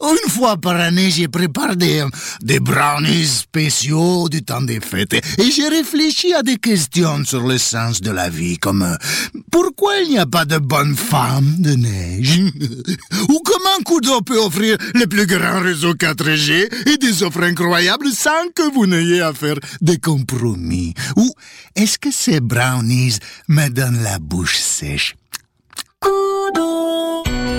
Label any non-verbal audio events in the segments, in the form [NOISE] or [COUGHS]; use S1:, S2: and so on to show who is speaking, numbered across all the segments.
S1: Une fois par année, je prépare des, brownies spéciaux du temps des fêtes. Et j'ai réfléchi à des questions sur le sens de la vie, comme euh, pourquoi il n'y a pas de bonne femme de neige? [LAUGHS] Ou comment Kudo peut offrir le plus grand réseau 4G et des offres incroyables sans que vous n'ayez à faire des compromis? Ou est-ce que ces brownies me donnent la bouche sèche?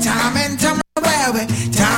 S2: time and time away, time.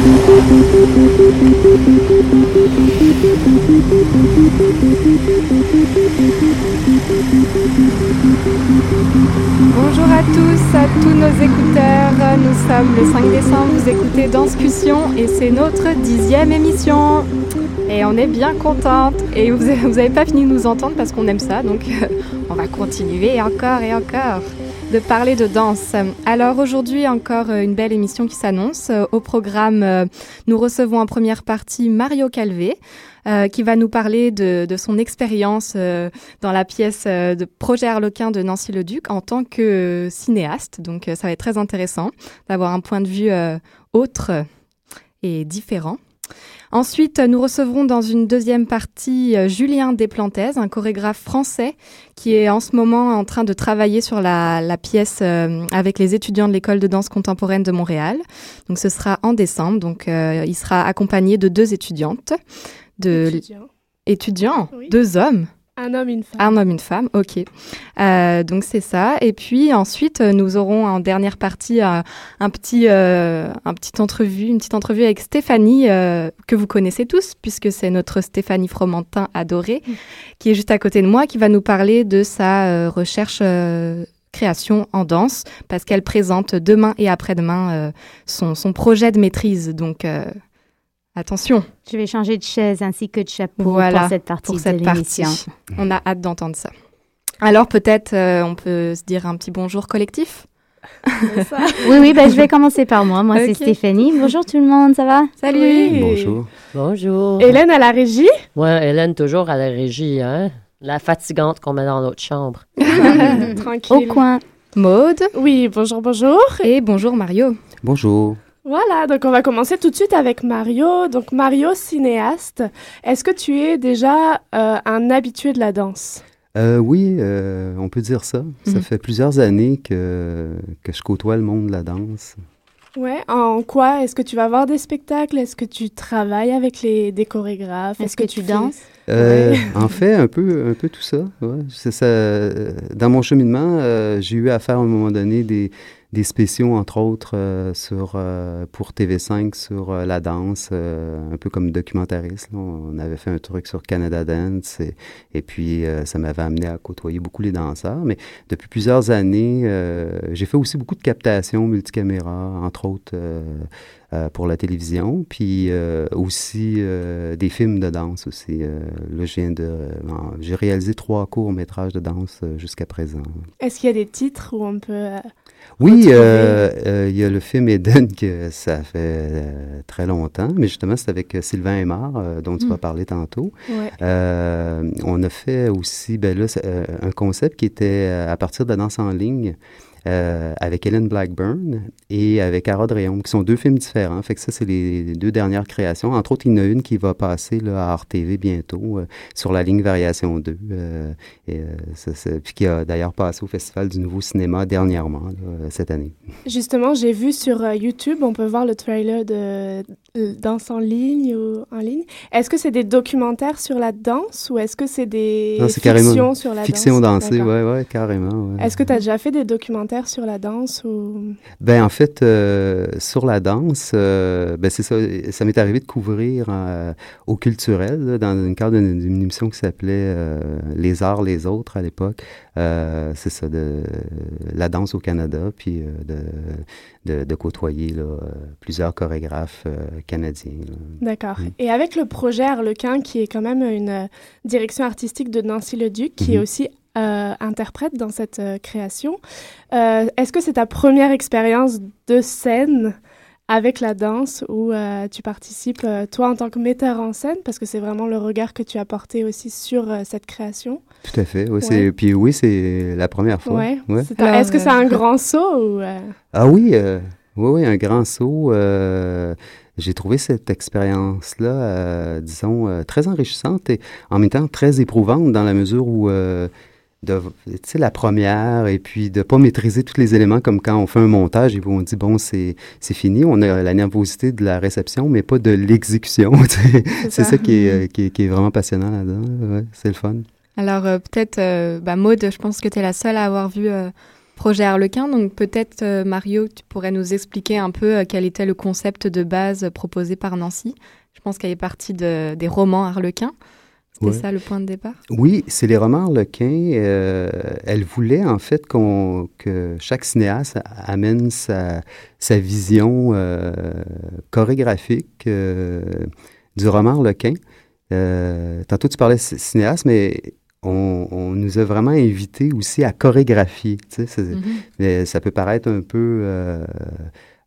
S3: Bonjour à tous, à tous nos écouteurs. Nous sommes le 5 décembre, vous écoutez Danscussion et c'est notre dixième émission. Et on est bien contente. Et vous [LAUGHS] n'avez pas fini de nous entendre parce qu'on aime ça, donc on va continuer encore et encore de parler de danse. Alors aujourd'hui encore une belle émission qui s'annonce. Au programme, nous recevons en première partie Mario Calvé. Euh, qui va nous parler de, son expérience euh, dans la pièce euh, de Projet Harlequin de Nancy Leduc en tant que cinéaste. Donc ça va être très intéressant d'avoir un point de vue autre et différent. Ensuite, nous recevrons dans une deuxième partie Julien Desplantes, un chorégraphe français qui est en ce moment en train de travailler sur la, la pièce avec les étudiants de l'école de danse contemporaine de Montréal. Donc ce sera en décembre, donc il sera accompagné de deux étudiantes de
S4: Étudiant.
S3: étudiants,
S4: Oui.
S3: deux hommes.
S4: Un homme, une femme.
S3: Un homme, une femme, ok. Euh, donc c'est ça. Et puis ensuite, euh, nous aurons en dernière partie euh, un petit, euh, un petit entrevue, une petite entrevue avec Stéphanie que vous connaissez tous, puisque c'est notre Stéphanie Fromentin adorée, qui est juste à côté de moi, qui va nous parler de sa recherche. création en danse parce qu'elle présente demain et après-demain son, son projet de maîtrise donc attention
S5: Je vais changer de chaise ainsi que de chapeau
S3: Voilà,
S5: pour cette partie
S3: pour cette
S5: de
S3: partie. On a hâte d'entendre ça. Alors peut-être euh, on peut se dire un petit bonjour collectif? [LAUGHS]
S5: Oui, oui, bah, je vais commencer par moi. Moi, c'est. Stéphanie. Bonjour tout le monde, ça va?
S3: Salut.
S4: Oui.
S6: Bonjour.
S4: Bonjour. Hélène à la régie?
S6: Ouais, Hélène, toujours à la régie, hein? La fatigante qu'on met dans notre chambre. [LAUGHS]
S4: Tranquille.
S5: Au coin.
S3: Maude
S4: Oui, bonjour, bonjour.
S3: et bonjour Mario.
S6: Bonjour.
S4: Voilà, donc on va commencer tout de suite avec Mario. Donc Mario, cinéaste. Est-ce que tu es déjà euh, un habitué de la danse?
S7: Euh, oui, euh, on peut dire ça. Ça
S3: Mhm.
S7: fait plusieurs années que, que je côtoie le monde de la danse.
S4: Ouais, en quoi Est-ce que tu vas voir des spectacles? Est-ce que tu travailles avec les, des chorégraphes?
S5: Est-ce que tu
S4: fais-
S5: danses?
S7: Euh,
S4: Ouais.
S7: en fait, un peu, un peu tout ça. ouais. C'est ça. Dans mon cheminement, euh, j'ai eu à faire à un moment donné des, des spéciaux, entre autres, euh, sur, euh, pour TV5 sur euh, la danse, un peu comme documentariste. On avait fait un truc sur Canada Dance et, puis ça m'avait amené à côtoyer beaucoup les danseurs. Mais depuis plusieurs années, j'ai fait aussi beaucoup de captations multicaméra, entre autres. pour la télévision, puis aussi des films de danse aussi. Là, j'ai réalisé trois courts métrages de danse jusqu'à présent.
S4: Est-ce qu'il y a des titres où on peut...
S7: Oui, euh, euh, il y a le film Eden que ça fait euh, très longtemps, mais justement c'est avec Sylvain Aymar dont tu
S4: Mm.
S7: vas parler tantôt.
S4: Ouais.
S7: Euh, on a fait aussi ben là, un concept qui était à partir de la danse en ligne. Euh, avec Ellen Blackburn et avec Harold Rayon, qui sont deux films différents. Fait que ça, c'est les deux dernières créations. Entre autres, il y en a une qui va passer là, à RTV bientôt euh, sur la ligne Variation 2. euh, et, ça, puis qui a d'ailleurs passé au Festival du Nouveau Cinéma dernièrement, là, cette année.
S4: Justement, j'ai vu sur YouTube, on peut voir le trailer de danse en ligne ou en ligne. Est-ce que c'est des documentaires sur la danse ou est-ce que c'est des
S7: Non,
S4: fictions
S7: carrément
S4: sur la
S7: fiction
S4: danse?
S7: dansée,
S4: D'accord.
S7: ouais, ouais, carrément. ouais.
S4: Est-ce que tu as déjà fait des documentaires sur la danse ou?
S7: Ben en fait, euh, sur la danse, euh, ben c'est ça. Ça m'est arrivé de couvrir euh, au culturel là, dans une cadre d'une émission qui s'appelait Les Arts, les autres à l'époque. C'est ça, de la danse au Canada, puis de, de, de côtoyer là, plusieurs chorégraphes canadiens.
S4: D'accord.
S7: Mm.
S4: Et avec le projet Harlequin, qui est quand même une direction artistique de Nancy Leduc, qui est
S7: Mhm.
S4: aussi euh, interprète dans cette euh, création, euh, est-ce que c'est ta première expérience de scène avec la danse où euh, tu participes, euh, toi, en tant que metteur en scène, parce que c'est vraiment le regard que tu as porté aussi sur euh, cette création
S7: Tout à fait. Ouais,
S4: Ouais.
S7: Puis oui, c'est la première fois.
S4: Ouais.
S7: Ouais.
S4: C'est un- Est-ce que c'est un [LAUGHS] grand saut ou... euh,
S7: Ah oui, euh, oui, oui, un grand saut. euh, j'ai trouvé cette expérience-là, euh, disons, euh, très enrichissante et en même temps très éprouvante dans la mesure où, euh, de, tu sais, la première et puis de pas maîtriser tous les éléments comme quand on fait un montage et où on dit, bon, c'est fini, on a la nervosité de la réception, mais pas de l'exécution. [LAUGHS] C'est
S3: ça.
S7: ça qui est, euh, qui, est, qui est vraiment passionnant là-dedans. Ouais, c'est le fun.
S3: Alors euh, peut-être, euh, bah, Maud, je pense que tu es la seule à avoir vu euh, Projet Harlequin, donc peut-être Mario, tu pourrais nous expliquer un peu quel était le concept de base proposé par Nancy. Je pense qu'elle est partie de, des romans Harlequin. C'était
S7: Ouais.
S3: ça le point de départ?
S7: Oui, c'est les romans Harlequin. Euh, elle voulait en fait qu'on, que chaque cinéaste amène sa, sa vision euh, chorégraphique euh, du roman Harlequin. Euh, tantôt tu parlais ci- cinéaste, mais on, on nous a vraiment invités aussi à chorégraphier. tu sais, c'est-
S3: Mhm.
S7: mais ça peut paraître un peu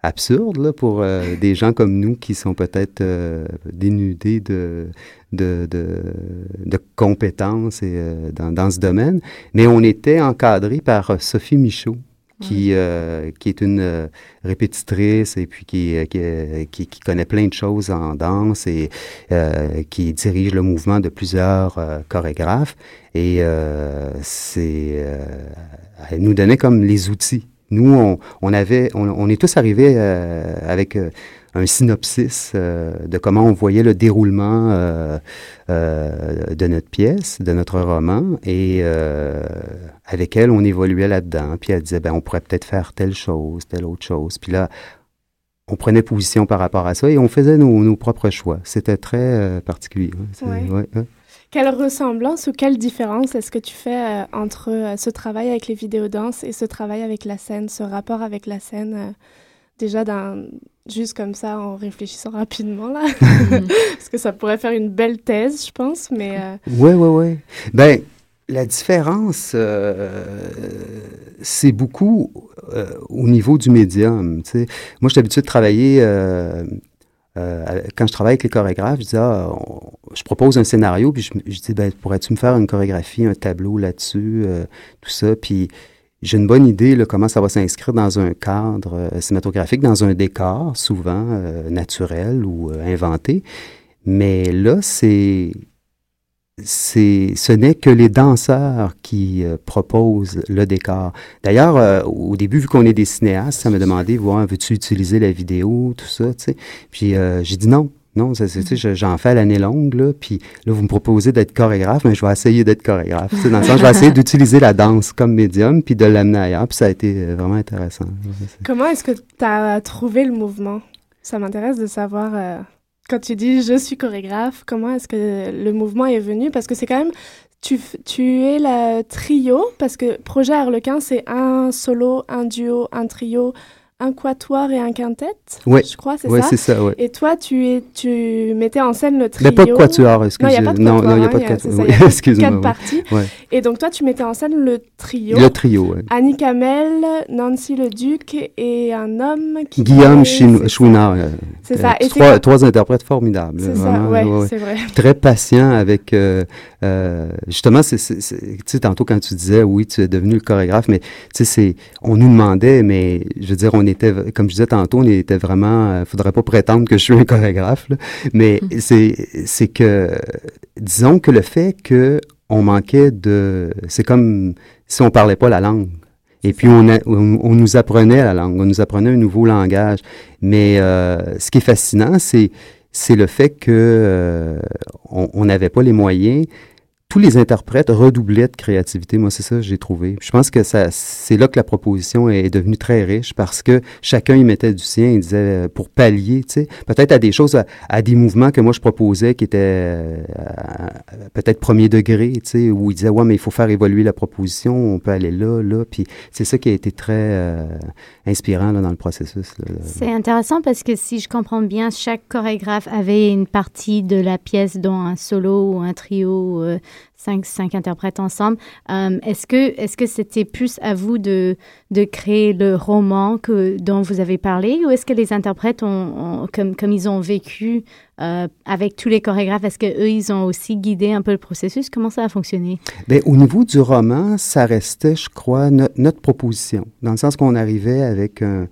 S7: absurde là, pour euh, des gens comme nous qui sont peut-être euh, dénudés de, de, de, de compétences et, euh, dans, dans ce domaine. Mais on était encadré par euh, Sophie Michaud, qui, euh, qui est une euh, répétitrice et puis qui, qui, qui, qui connaît plein de choses en danse et euh, qui dirige le mouvement de plusieurs chorégraphes. Et euh, c'est, euh, elle nous donnait comme les outils. Nous, on, on avait, on, on est tous arrivés euh, avec euh, un synopsis euh, de comment on voyait le déroulement euh, euh, de notre pièce, de notre roman, et avec elle, on évoluait là-dedans. Puis elle disait, ben, on pourrait peut-être faire telle chose, telle autre chose. Puis là, on prenait position par rapport à ça et on faisait nos, nos propres choix. C'était très euh, particulier. hein. C'est-
S4: Ouais.
S7: ouais, ouais.
S4: Quelle ressemblance ou quelle différence est-ce que tu fais euh, entre euh, ce travail avec les vidéodanses et ce travail avec la scène, ce rapport avec la scène Déjà, dans, juste comme ça, en réfléchissant rapidement, là. [LAUGHS] Parce que ça pourrait faire une belle thèse, je pense, mais... euh,
S7: Oui, oui, oui. Ben, la différence, euh, c'est beaucoup euh, au niveau du médium. tu sais. Moi, je suis habitué de travailler. euh, euh, quand je travaille avec les chorégraphes, je dis, ah, on- je propose un scénario, puis je, je dis, ben, pourrais-tu me faire une chorégraphie, un tableau là-dessus, euh, tout ça, puis j'ai une bonne idée là, comment ça va s'inscrire dans un cadre euh, cinématographique, dans un décor souvent euh, naturel ou euh, inventé. Mais là, c'est ce n'est que les danseurs qui euh, proposent le décor. D'ailleurs, euh, au début, vu qu'on est des cinéastes, ça m'a demandé, voir, veux-tu utiliser la vidéo, tout ça, tu sais. Puis euh, j'ai dit non. Non, sais, j'en fais à l'année longue, là, puis là, vous me proposez d'être chorégraphe, mais je vais essayer d'être chorégraphe. Dans le sens, je vais essayer [LAUGHS] d'utiliser la danse comme médium, puis de l'amener ailleurs, puis ça a été vraiment intéressant.
S4: Comment est-ce que tu as trouvé le mouvement? Ça m'intéresse de savoir quand tu dis je suis chorégraphe, comment est-ce que le mouvement est venu? Parce que c'est quand même, tu, tu es la trio, parce que Projet Harlequin, c'est un solo, un duo, un trio, un quatuor et un quintet,
S7: ouais.
S4: je crois, c'est
S7: ouais,
S4: ça
S7: c'est ça, ouais.
S4: Et toi, tu, es, tu mettais en scène le trio.
S7: Il n'y a pas de quatuor, excusez.
S4: Non, il n'y a pas de
S7: non,
S4: quatuor.
S7: non, il n'y a
S4: hein,
S7: pas de
S4: il y a-
S7: quatuor. Oui,
S4: il y a [LAUGHS]
S7: excuse-moi.
S4: Quatre parties. Et donc, toi, tu mettais en scène le trio.
S7: Le trio, oui.
S4: Annie Kamel, Nancy Leduc et un homme qui...
S7: Guillaume
S4: ça.
S7: Chouinard.
S4: C'est
S7: euh,
S4: ça. Et
S7: trois, interprètes formidables.
S4: C'est ça, ouais,
S7: ouais.
S4: c'est vrai.
S7: Très patient avec. euh, euh, justement, tu sais, tantôt quand tu disais, oui, tu es devenu le chorégraphe, mais tu sais, on nous demandait, mais je veux dire, on était, comme je disais tantôt, on était vraiment. euh, faudrait pas prétendre que je suis un chorégraphe, là, mais [LAUGHS] c'est, c'est que, disons que le fait que on manquait de, c'est comme si on parlait pas la langue. Et puis, on, a- on, on nous apprenait la langue, on nous apprenait un nouveau langage. Mais euh, ce qui est fascinant, c'est, c'est le fait que euh, on n'avait pas les moyens. Tous les interprètes redoublaient de créativité. Moi, c'est ça que j'ai trouvé. Je pense que ça, c'est là que la proposition est devenue très riche parce que chacun y mettait du sien. Il disait euh, pour pallier, tu sais, peut-être à des choses, à, des mouvements que moi je proposais qui étaient euh, peut-être premier degré, tu sais, où il disait ouais, mais il faut faire évoluer la proposition. On peut aller là, là. Puis c'est ça qui a été très euh, inspirant là, dans le processus.
S5: C'est intéressant parce que si je comprends bien, chaque chorégraphe avait une partie de la pièce, dont un solo ou un trio, euh, cinq, cinq interprètes ensemble. Euh, est-ce que est-ce que c'était plus à vous de, de créer le roman que, dont vous avez parlé ou est-ce que les interprètes, ont, ont- comme, comme ils ont vécu euh, avec tous les chorégraphes, est-ce qu'eux, ils ont aussi guidé un peu le processus? Comment ça a fonctionné?
S7: Bien, au niveau du roman, ça restait, je crois, no- notre proposition, dans le sens qu'on arrivait avec un,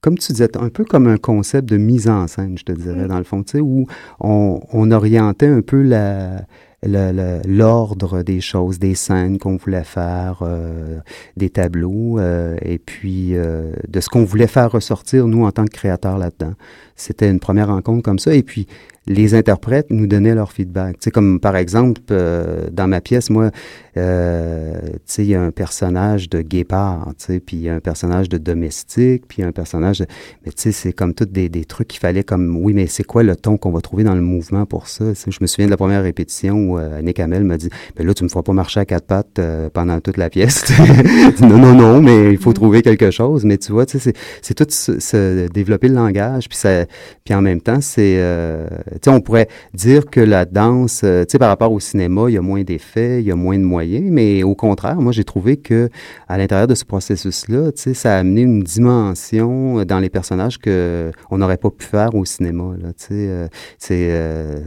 S7: comme tu disais, un peu comme un concept de mise en scène, je te dirais, dans le fond, tu sais, où on, on orientait un peu la- l'ordre des choses, des scènes qu'on voulait faire, euh, des tableaux, euh, et puis euh, de ce qu'on voulait faire ressortir, nous, en tant que créateurs là-dedans. C'était une première rencontre comme ça, et puis les interprètes nous donnaient leur feedback. Tu sais, comme par exemple, euh, dans ma pièce, moi, euh, tu sais, il y a un personnage de guépard, tu sais, puis il y a un personnage de domestique, puis un personnage de... Mais tu sais, c'est comme tous des, des trucs qu'il fallait comme... Oui, mais c'est quoi le ton qu'on va trouver dans le mouvement pour ça? Tu sais, je me souviens de la première répétition où euh, Annick Hamel m'a dit, « Ben là, tu me feras pas marcher à quatre pattes euh, pendant toute la pièce. [LAUGHS] » Non, non, non, mais il faut trouver quelque chose. Mais tu vois, tu sais, c'est- c'est tout se, se développer le langage, puis ça... Puis en même temps, c'est... euh, tu sais, on pourrait dire que la danse, euh, tu sais, par rapport au cinéma, il y a moins d'effets, il y a moins de moyens, mais au contraire, moi, j'ai trouvé que à l'intérieur de ce processus-là, tu sais, ça a amené une dimension euh, dans les personnages que on n'aurait pas pu faire au cinéma, là, tu sais. c'est,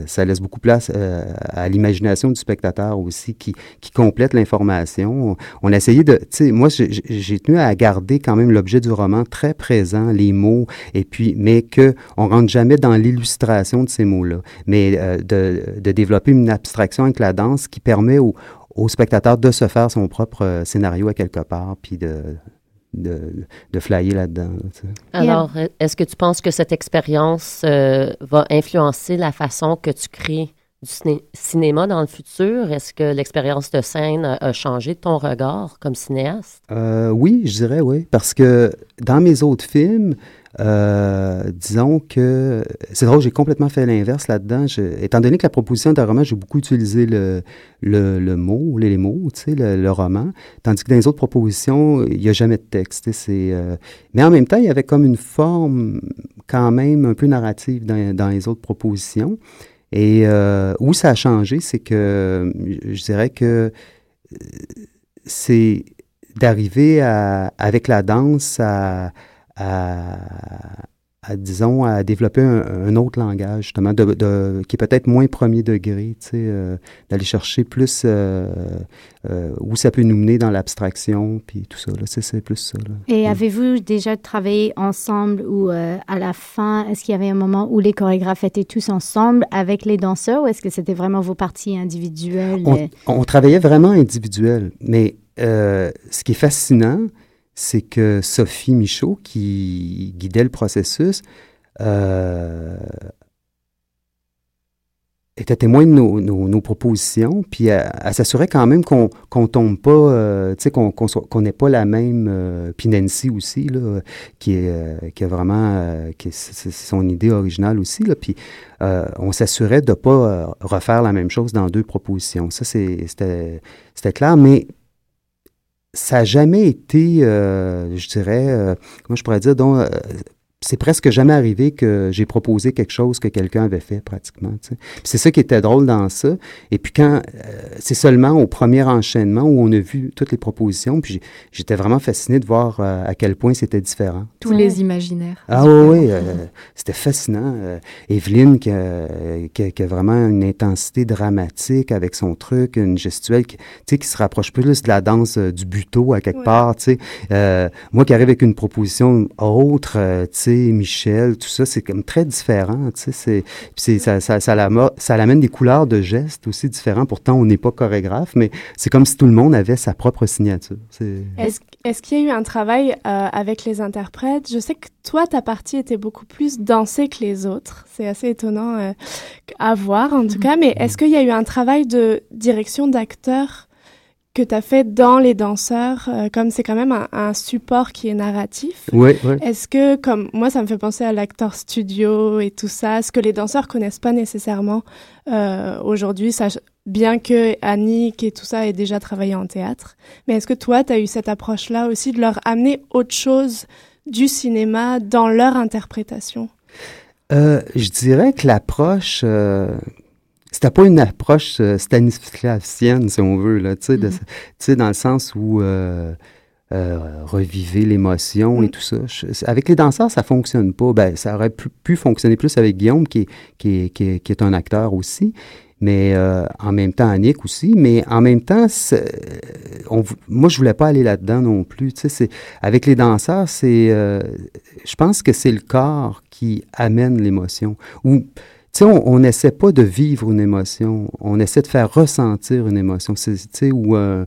S7: ça laisse beaucoup place à l'imagination du spectateur aussi, qui, qui complète l'information. On, a essayé de, tu sais, moi, j'ai tenu à garder quand même l'objet du roman très présent, les mots, et puis, mais que on rentre jamais dans l'illustration de ces mots-là, mais euh, de, de développer une abstraction avec la danse qui permet au, au spectateur de se faire son propre euh, scénario à quelque part, puis de, de, de flyer là-dedans. là, tu sais.
S6: Alors, est-ce que tu penses que cette expérience euh, va influencer la façon que tu crées du ciné- cinéma dans le futur? Est-ce que l'expérience de scène a, a changé ton regard comme cinéaste?
S7: Euh, oui, je dirais oui, parce que dans mes autres films, euh, disons que c'est drôle, j'ai complètement fait l'inverse là-dedans. Étant donné que la proposition d'un roman, j'ai beaucoup utilisé le, le, le mot, les, mots, tu sais, le, roman, tandis que dans les autres propositions, il n'y a jamais de texte. C'est, euh, mais en même temps, il y avait comme une forme quand même un peu narrative dans, dans les autres propositions. Et euh, où ça a changé, c'est que je dirais que euh, c'est d'arriver à, avec la danse à, à, à, disons, à développer un, autre langage, justement, de, qui est peut-être moins premier degré, tu sais, euh, d'aller chercher plus euh, euh, où ça peut nous mener dans l'abstraction, puis tout ça, là, c'est plus ça. Là.
S5: Et avez-vous déjà travaillé ensemble ou à la fin, est-ce qu'il y avait un moment où les chorégraphes étaient tous ensemble avec les danseurs ou est-ce que c'était vraiment vos parties individuelles?
S7: On, on travaillait vraiment individuel, mais ce qui est fascinant, c'est que Sophie Michaud, qui guidait le processus, euh, était témoin de nos, propositions, puis elle, s'assurait quand même qu'on ne tombe pas, euh, tu sais, qu'on n'ait pas la même, euh, puis Nancy aussi, là, qui, est, qui a vraiment, c'est son idée originale aussi, là, puis on s'assurait de pas refaire la même chose dans deux propositions. Ça, c'était clair, mais ça n'a jamais été, euh, je dirais, euh, comment je pourrais dire, donc, euh, c'est presque jamais arrivé que j'ai proposé quelque chose que quelqu'un avait fait pratiquement. C'est ça qui était drôle dans ça. Et puis quand euh, c'est seulement au premier enchaînement où on a vu toutes les propositions, puis j'étais vraiment fasciné de voir euh, à quel point c'était différent.
S3: Tous les imaginaires.
S7: Ah oui, euh, c'était fascinant. Evelyne qui a, qui, a, vraiment une intensité dramatique avec son truc, une gestuelle qui, qui se rapproche plus de la danse du buto à quelque part. moi qui arrive avec une proposition autre, Michel, tout ça, c'est comme très différent, tu sais, c'est, ça, ça, l'amène des couleurs de gestes aussi différents. Pourtant, on n'est pas chorégraphe, mais c'est comme si tout le monde avait sa propre signature.
S4: Est-ce, est qu'il y a eu un travail euh, avec les interprètes? Je sais que toi, ta partie était beaucoup plus dansée que les autres. C'est assez étonnant euh, à voir, en tout mm-hmm. cas. Mais est-ce qu'il y a eu un travail de direction d'acteur que tu as fait dans les danseurs, euh, comme c'est quand même un, support qui est narratif.
S7: Oui, oui.
S4: Est-ce que, comme moi, ça me fait penser à l'acteur studio et tout ça, ce que les danseurs connaissent pas nécessairement euh, aujourd'hui, bien que Annick et tout ça ait déjà travaillé en théâtre. Mais est-ce que toi, tu as eu cette approche-là aussi de leur amener autre chose du cinéma dans leur interprétation?
S7: Euh, je dirais que l'approche c'était pas une approche euh, stanislavskienne, si on veut, là, tu sais, mm-hmm. dans le sens où euh, euh, reviver l'émotion et mm. tout ça. avec les danseurs, ça fonctionne pas. Ben, ça aurait pu, fonctionner plus avec Guillaume, qui, qui, qui, est un acteur aussi, mais euh, en même temps Annick aussi, mais en même temps, on, moi je voulais pas aller là-dedans non plus. Tu sais, c'est avec les danseurs, c'est, je pense que c'est le corps qui amène l'émotion. Ou tu sais, on n'essaie pas de vivre une émotion, on essaie de faire ressentir une émotion, tu sais, ou euh,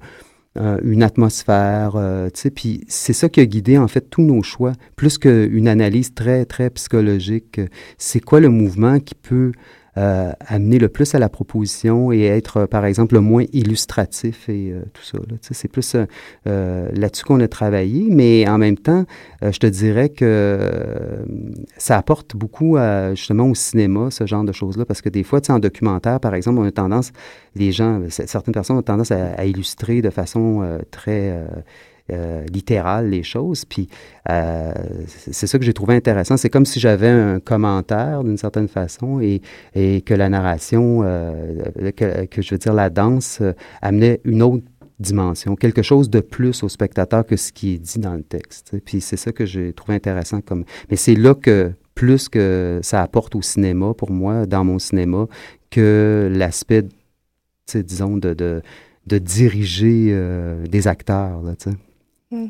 S7: euh, une atmosphère, euh, tu sais, puis c'est ça qui a guidé, en fait, tous nos choix, plus qu'une analyse très, très psychologique. C'est quoi le mouvement qui peut euh, amener le plus à la proposition et être, euh, par exemple, le moins illustratif et euh, tout ça. C'est plus là-dessus qu'on a travaillé, mais en même temps, je te dirais que ça apporte beaucoup justement au cinéma, ce genre de choses-là, parce que des fois, en documentaire, par exemple, on a tendance, les gens, certaines personnes ont tendance à, à illustrer de façon très euh, littérales les choses. Puis euh, c'est ça que j'ai trouvé intéressant. C'est comme si j'avais un commentaire d'une certaine façon et, et que la narration, euh, que, je veux dire la danse, amenait une autre dimension, quelque chose de plus au spectateur que ce qui est dit dans le texte. Puis c'est ça que j'ai trouvé intéressant comme. Mais c'est là que plus que ça apporte au cinéma pour moi, dans mon cinéma, que l'aspect, disons, de, de, de diriger des acteurs. Là,
S3: Hmm.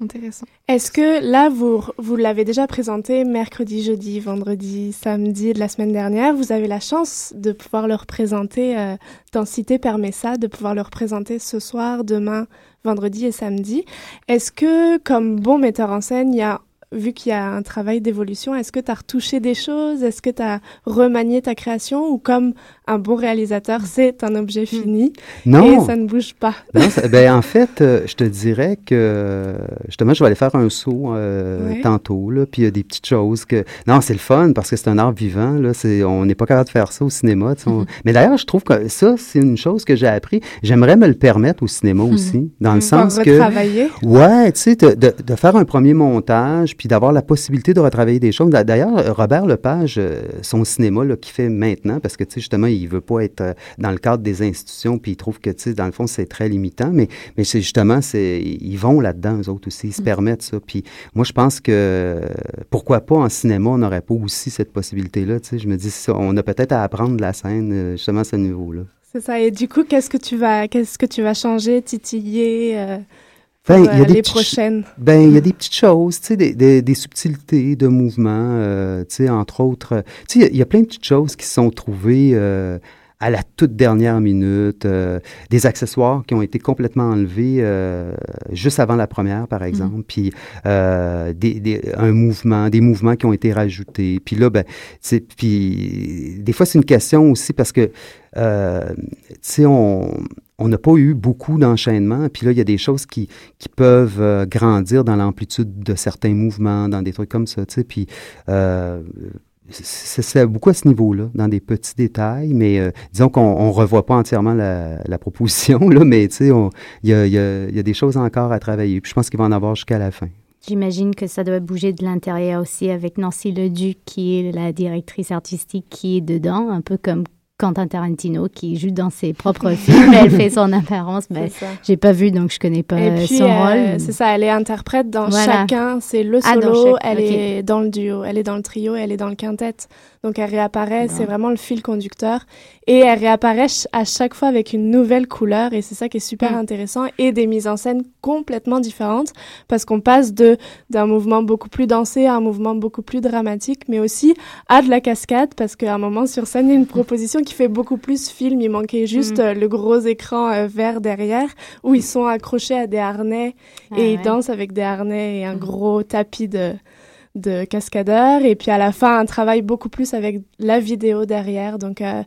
S3: Intéressant.
S4: Est-ce que là, vous, vous l'avez déjà présenté mercredi, jeudi, vendredi, samedi de la semaine dernière, vous avez la chance de pouvoir le représenter, euh, Densité permet ça, de pouvoir le représenter ce soir, demain, vendredi et samedi. Est-ce que, comme bon metteur en scène, il y a vu qu'il y a un travail d'évolution, est-ce que tu as retouché des choses? Est-ce que tu as remanié ta création? Ou comme un bon réalisateur, c'est un objet fini
S7: non.
S4: et ça ne bouge pas
S7: non, [LAUGHS] ben, En fait, euh, je te dirais que justement, je vais aller faire un saut euh, tantôt. Là, puis il y a des petites choses que... Non, c'est le fun parce que c'est un art vivant. Là, on n'est pas capable de faire ça au cinéma. [LAUGHS] Mais d'ailleurs, je trouve que ça, c'est une chose que j'ai appris. J'aimerais me le permettre au cinéma mhm. aussi, dans le sens que... Ouais, tu sais, de, de, de, faire un premier montage puis d'avoir la possibilité de retravailler des choses. D'ailleurs, Robert Lepage, euh, son cinéma là, qu'il fait maintenant, parce que, tu sais, justement, il il veut pas être euh, dans le cadre des institutions, puis il trouve que, tu sais, dans le fond, c'est très limitant, mais, mais c'est justement, c'est, ils vont là-dedans, eux autres aussi, ils se
S3: Mm.
S7: permettent ça. Puis moi, je pense que, pourquoi pas en cinéma, on n'aurait pas aussi cette possibilité-là, tu sais, je me dis, on a peut-être à apprendre de la scène, euh, justement, à ce niveau-là.
S4: C'est ça. Et du coup, qu'est-ce que tu vas, qu'est-ce que tu vas changer, titiller euh,
S7: Ben, il y a
S4: euh,
S7: des
S4: prochaines
S7: Ben, il y a des petites choses, tu sais, des, des, des subtilités de mouvement, euh, tu sais, entre autres. euh, Tu sais, il y a- il y, a plein de petites choses qui se sont trouvées euh, à la toute dernière minute, euh, des accessoires qui ont été complètement enlevés juste avant la première, par exemple, puis des, des, un mouvement, des mouvements qui ont été rajoutés. Puis là, ben, puis des fois c'est une question aussi parce que tu sais, on on n'a pas eu beaucoup d'enchaînements. Puis là, il y a des choses qui, peuvent euh, grandir dans l'amplitude de certains mouvements, dans des trucs comme ça, tu. Puis euh, c'est beaucoup à ce niveau-là, dans des petits détails, mais euh, disons qu'on ne revoit pas entièrement la, proposition, là, mais il y a, y a des choses encore à travailler. Puis je pense qu'il va en avoir jusqu'à la fin.
S5: J'imagine que ça doit bouger de l'intérieur aussi avec Nancy Leduc, qui est la directrice artistique qui est dedans, un peu comme Quentin Tarantino qui joue dans ses propres [LAUGHS] films. Elle fait son apparence. Ben, j'ai pas vu, donc je connais pas
S4: Et puis,
S5: son
S4: euh,
S5: rôle.
S4: c'est ça, elle est interprète dans
S5: Voilà.
S4: chacun, c'est le
S5: Ah,
S4: solo,
S5: chaque-
S4: elle est dans le duo, elle est dans le trio, elle est dans le quintet. Donc elle réapparaît, c'est vraiment le fil conducteur. Et elle réapparaît à chaque fois avec une nouvelle couleur, et c'est ça qui est super
S5: Mm.
S4: intéressant, et des mises en scène complètement différentes, parce qu'on passe de d'un mouvement beaucoup plus dansé à un mouvement beaucoup plus dramatique, mais aussi à de la cascade, parce qu'à un moment sur scène, il y a une [LAUGHS] proposition qui fait beaucoup plus film, il manquait juste
S5: Mm.
S4: euh, le gros écran euh, vert derrière, où ils sont accrochés à des harnais
S5: Ah
S4: et ils dansent avec des harnais et un gros tapis de, de cascadeurs. Et puis à la fin, un travail beaucoup plus avec la vidéo derrière. Donc, euh,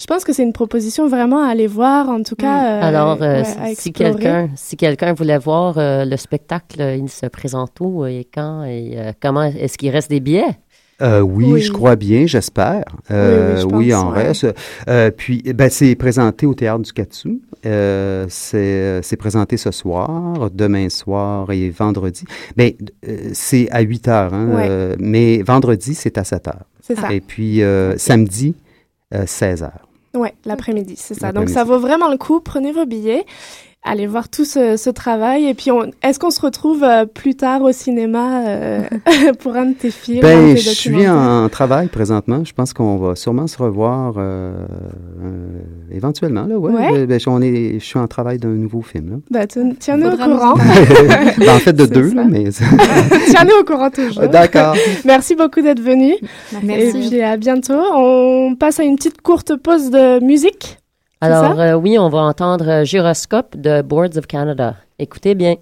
S4: je pense que c'est une proposition vraiment à aller voir, en tout cas. euh,
S6: Alors, euh,
S4: ouais,
S6: si- quelqu'un si quelqu'un voulait voir euh, le spectacle, il se présente où et quand et euh, comment est-ce qu'il reste des billets?
S7: Euh, oui,
S4: Oui.
S7: je crois bien, j'espère. Euh,
S4: oui, je
S7: en
S4: ouais.
S7: reste. Euh, puis, ben, c'est présenté au Théâtre du Katsu. C'est c'est présenté ce soir, demain soir et vendredi. Ben, c'est à 8 heures, hein,
S4: Ouais.
S7: mais vendredi, c'est à 7 heures.
S4: C'est ça.
S7: Et puis, samedi, euh, 16 heures.
S4: Ouais, l'après-midi, c'est ça. Donc ça vaut vraiment le coup. Prenez vos billets, allez voir tout ce, ce travail. Et puis, on... est-ce qu'on se retrouve euh, plus tard au cinéma euh, [LAUGHS] pour un de tes films
S7: Ben, je suis en travail présentement. Je pense qu'on va sûrement se revoir euh, euh, éventuellement. Là, ouais.
S4: Ouais.
S7: Ben, ben, on est, je suis en travail d'un nouveau film. Là.
S4: Tiens- tiens-nous au courant. [LAUGHS]
S7: Ben, en fait, de deux, là, mais... [LAUGHS]
S4: tiens-nous au courant toujours.
S7: D'accord.
S4: Merci beaucoup d'être venu. Et puis à bientôt. On passe à une petite courte pause de musique.
S6: Alors, euh, oui, on va entendre euh, Gyroscope de Boards of Canada. Écoutez bien.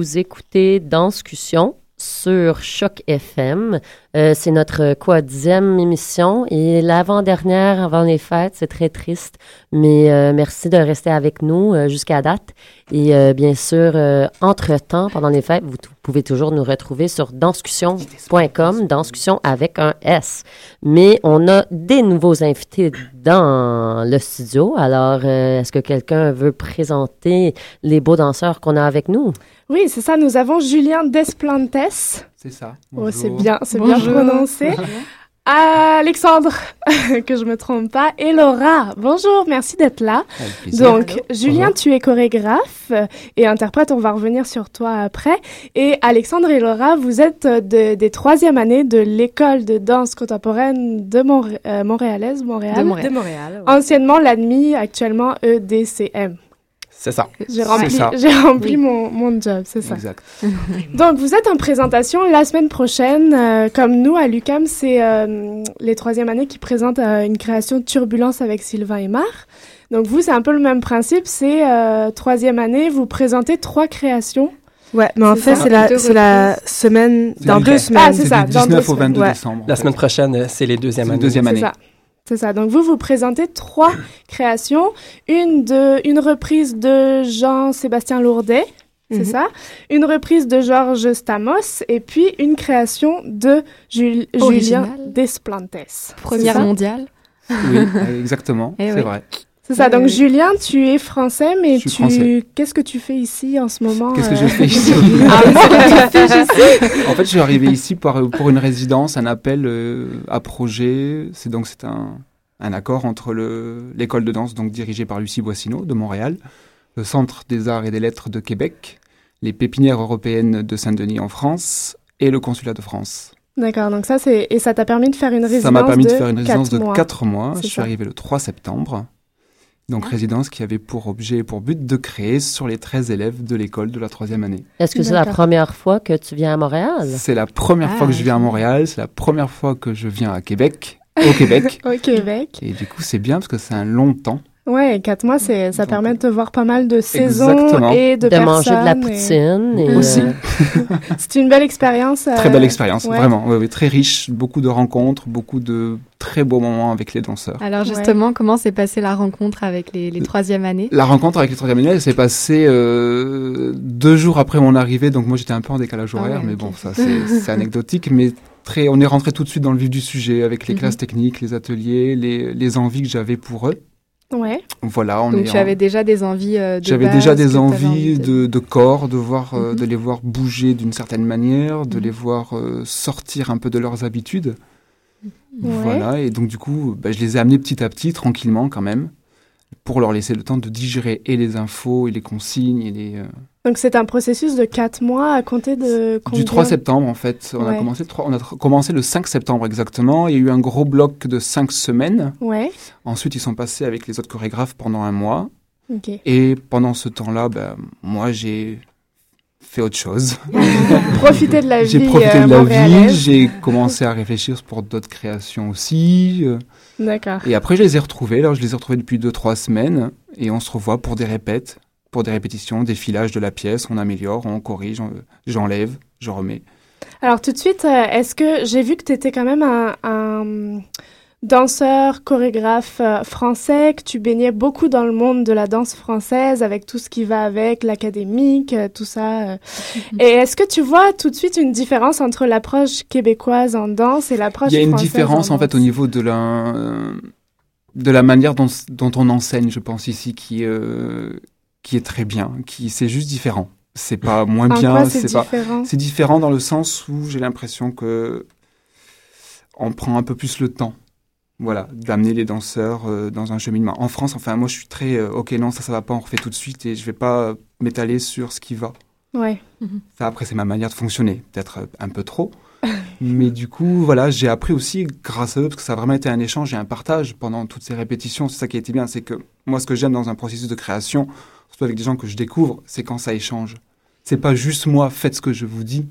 S6: Vous écoutez Danscussion sur Choc FM. Euh, c'est notre quoi dixième émission et l'avant-dernière avant les fêtes. C'est très triste, mais euh, merci de rester avec nous euh, jusqu'à date. Et bien sûr, entre-temps, pendant les fêtes, vous t- pouvez toujours nous retrouver sur danscussion.com, danscussion avec un S. Mais on a des nouveaux invités dans le studio. Alors, euh, est-ce que quelqu'un veut présenter les beaux danseurs qu'on a avec nous?
S4: Oui, c'est ça. Nous avons Julien Desplantes.
S8: C'est ça.
S4: Oh, c'est
S8: Bonjour.
S4: bien, c'est bien
S9: Bonjour.
S4: prononcé. Alexandre, [LAUGHS] que je me trompe pas, et Laura. Bonjour, merci d'être là. Donc, Julien, tu es chorégraphe et interprète. On va revenir sur toi après. Et Alexandre et Laura, vous êtes de- des troisième années de l'école de danse contemporaine de Montré- euh, montréalaise, Montréal.
S9: De Montréal.
S10: De Montréal. ouais.
S4: Anciennement l'ADMI, actuellement EDCM.
S8: C'est ça.
S4: J'ai rempli,
S8: ça.
S4: j'ai rempli mon, mon job, c'est ça.
S8: Exact. [LAUGHS]
S4: Donc, vous êtes en présentation la semaine prochaine. euh, comme nous, à l'UCAM, c'est euh, les troisième années qui présentent euh, une création de Turbulence avec Sylvain Aymar. Donc, vous, c'est un peu le même principe. C'est euh, troisième année, vous présentez trois créations.
S10: Ouais, mais en fait, c'est la, semaine,
S8: C'est
S10: dans deux semaines.
S4: Ah, c'est ça,
S8: du
S4: dans deux
S8: 19 au 22
S10: semaines. Ouais.
S8: décembre.
S11: La
S8: fait.
S11: semaine prochaine, c'est les deuxièmes années.
S8: deuxième
S4: C'est
S8: année.
S4: C'est ça. Donc, vous, vous présentez trois [COUGHS] créations. Une de, une reprise de Jean-Sébastien Lourdet. C'est
S10: Mhm.
S4: ça. Une reprise de Georges Stamos et puis une création de Jul- Julien. Desplantes.
S3: Première mondiale.
S8: Oui, [LAUGHS] exactement.
S3: Eh
S8: c'est
S3: oui.
S8: vrai.
S4: C'est ça. Donc. Julien, tu es français, mais tu,
S8: français.
S4: qu'est-ce que tu fais ici en ce moment
S8: Qu'est-ce que
S4: euh,
S8: je fais ici? [LAUGHS]
S4: Ah, mais c'est que tu fais [LAUGHS] ici?
S8: En fait, je suis arrivé ici pour, pour une résidence, un appel euh, à projet. C'est donc c'est un, un accord entre le- l'école de danse donc dirigée par Lucie Boissineau de Montréal, le Centre des Arts et des Lettres de Québec, les pépinières européennes de Saint-Denis en France et le consulat de France.
S4: D'accord. Donc ça, c'est et ça t'a permis de faire une résidence
S8: Ça m'a permis de,
S4: de
S8: faire une résidence
S4: quatre
S8: de
S4: mois.
S8: 4 mois. Je suis
S4: ça.
S8: arrivé le 3 septembre. Donc
S4: Ah.
S8: résidence qui avait pour objet et pour but de créer sur les 13 élèves de l'école de la troisième année.
S6: Est-ce que c'est la première fois que tu viens à Montréal?
S8: C'est la première
S3: Ah,
S8: fois que je viens à. Montréal, c'est la première fois que je viens à Québec, au Québec. [LAUGHS]
S4: Au Québec.
S8: Et du coup, c'est bien parce que c'est un long temps.
S4: Ouais, quatre mois, c'est ça permet de te voir pas mal de saisons
S8: Exactement.
S4: et de,
S6: De, manger de la
S4: personnes et-
S6: poutine. Et,
S8: Aussi.
S6: euh, [LAUGHS]
S4: C'est une belle expérience. euh,
S8: Très belle expérience,
S4: ouais.
S8: vraiment. Oui, oui, très riche, beaucoup de rencontres, beaucoup de très beaux moments avec les danseurs.
S3: Alors justement, comment s'est passée la rencontre avec les, les troisième années?
S8: La rencontre avec les troisième années, elle s'est passée euh, deux jours après mon arrivée, donc moi j'étais un peu en décalage
S3: Ah
S8: horaire,
S3: ouais,
S8: mais bon, ça c'est c'est [LAUGHS] anecdotique, mais très, on est rentré tout de suite dans le vif du sujet avec les
S3: Mhm.
S8: classes techniques, les ateliers, les, les envies que j'avais pour eux.
S4: Ouais.
S8: Voilà, on
S3: Donc
S8: est
S3: tu
S8: en-
S3: avais déjà des envies euh, de
S8: J'avais déjà des envies
S3: envie
S8: de, de corps, de voir, euh,
S3: Mhm.
S8: de les voir bouger d'une certaine manière, de
S3: Mhm.
S8: les voir euh, sortir un peu de leurs habitudes.
S4: Ouais.
S8: Voilà, et donc du coup, bah, je les ai amenés petit à petit, tranquillement quand même, pour leur laisser le temps de digérer et les infos et les consignes et les, euh,
S4: Donc c'est un processus de quatre mois à compter de combien
S8: du 3 septembre en fait. On a commencé le 3 on a commencé le 5 septembre exactement. Il y a eu un gros bloc de 5 semaines.
S4: Ouais.
S8: Ensuite, ils sont passés avec les autres chorégraphes pendant un mois. Et pendant ce temps-là, ben, moi, j'ai fait autre chose. [LAUGHS]
S4: Profiter de la vie.
S8: J'ai profité
S4: euh,
S8: de la vie, j'ai commencé à réfléchir pour d'autres créations aussi. euh,
S4: D'accord.
S8: Et après, je les ai retrouvés. Alors, je les ai retrouvés depuis 2-3 semaines. Et on se revoit pour des répètes, pour des répétitions, des filages de la pièce. On améliore, on corrige, j'enlève, je remets.
S4: Alors tout de suite, euh, est-ce que j'ai vu que tu étais quand même un, un danseur, chorégraphe euh, français, que tu baignais beaucoup dans le monde de la danse française avec tout ce qui va avec, l'académique, euh, tout ça. euh. Et est-ce que tu vois tout de suite une différence entre l'approche québécoise en danse et l'approche
S8: Il y a une
S4: française
S8: différence en fait au niveau de la de la manière dont, dont on enseigne, je pense ici, qui euh, qui est très bien, qui c'est juste différent. C'est pas moins
S4: En
S8: bien,
S4: c'est
S8: pas.
S4: différent
S8: C'est différent dans le sens où j'ai l'impression que on prend un peu plus le temps. Voilà, d'amener les danseurs euh, dans un cheminement. En France, enfin, moi, je suis très, euh, ok, non, ça, ça va pas, on refait tout de suite et je vais pas m'étaler sur ce qui va.
S4: Ouais.
S8: Ça, après, c'est ma manière de fonctionner, peut-être euh, un peu trop. [LAUGHS] Mais du coup, voilà, j'ai appris aussi grâce à eux, parce que ça a vraiment été un échange et un partage pendant toutes ces répétitions. C'est ça qui a été bien, c'est que moi, ce que j'aime dans un processus de création, surtout avec des gens que je découvre, c'est quand ça échange. C'est pas juste moi, faites ce que je vous dis.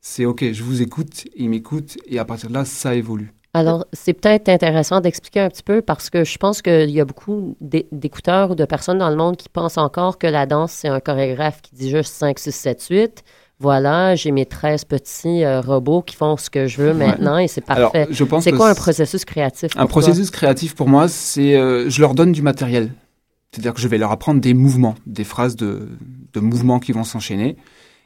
S8: C'est ok, je vous écoute, ils m'écoutent, et à partir de là, ça évolue.
S6: Alors, c'est peut-être intéressant d'expliquer un petit peu parce que je pense qu'il y a beaucoup d'é- d'écouteurs ou de personnes dans le monde qui pensent encore que la danse, c'est un chorégraphe qui dit juste 5, 6, 7, 8. Voilà, j'ai mes 13 petits euh, robots qui font ce que je veux maintenant et c'est
S8: Alors,
S6: parfait.
S8: je pense
S6: C'est quoi un processus créatif?
S8: Un processus créatif pour moi, c'est euh, je leur donne du matériel. C'est-à-dire que je vais leur apprendre des mouvements, des phrases de, de mouvements qui vont s'enchaîner.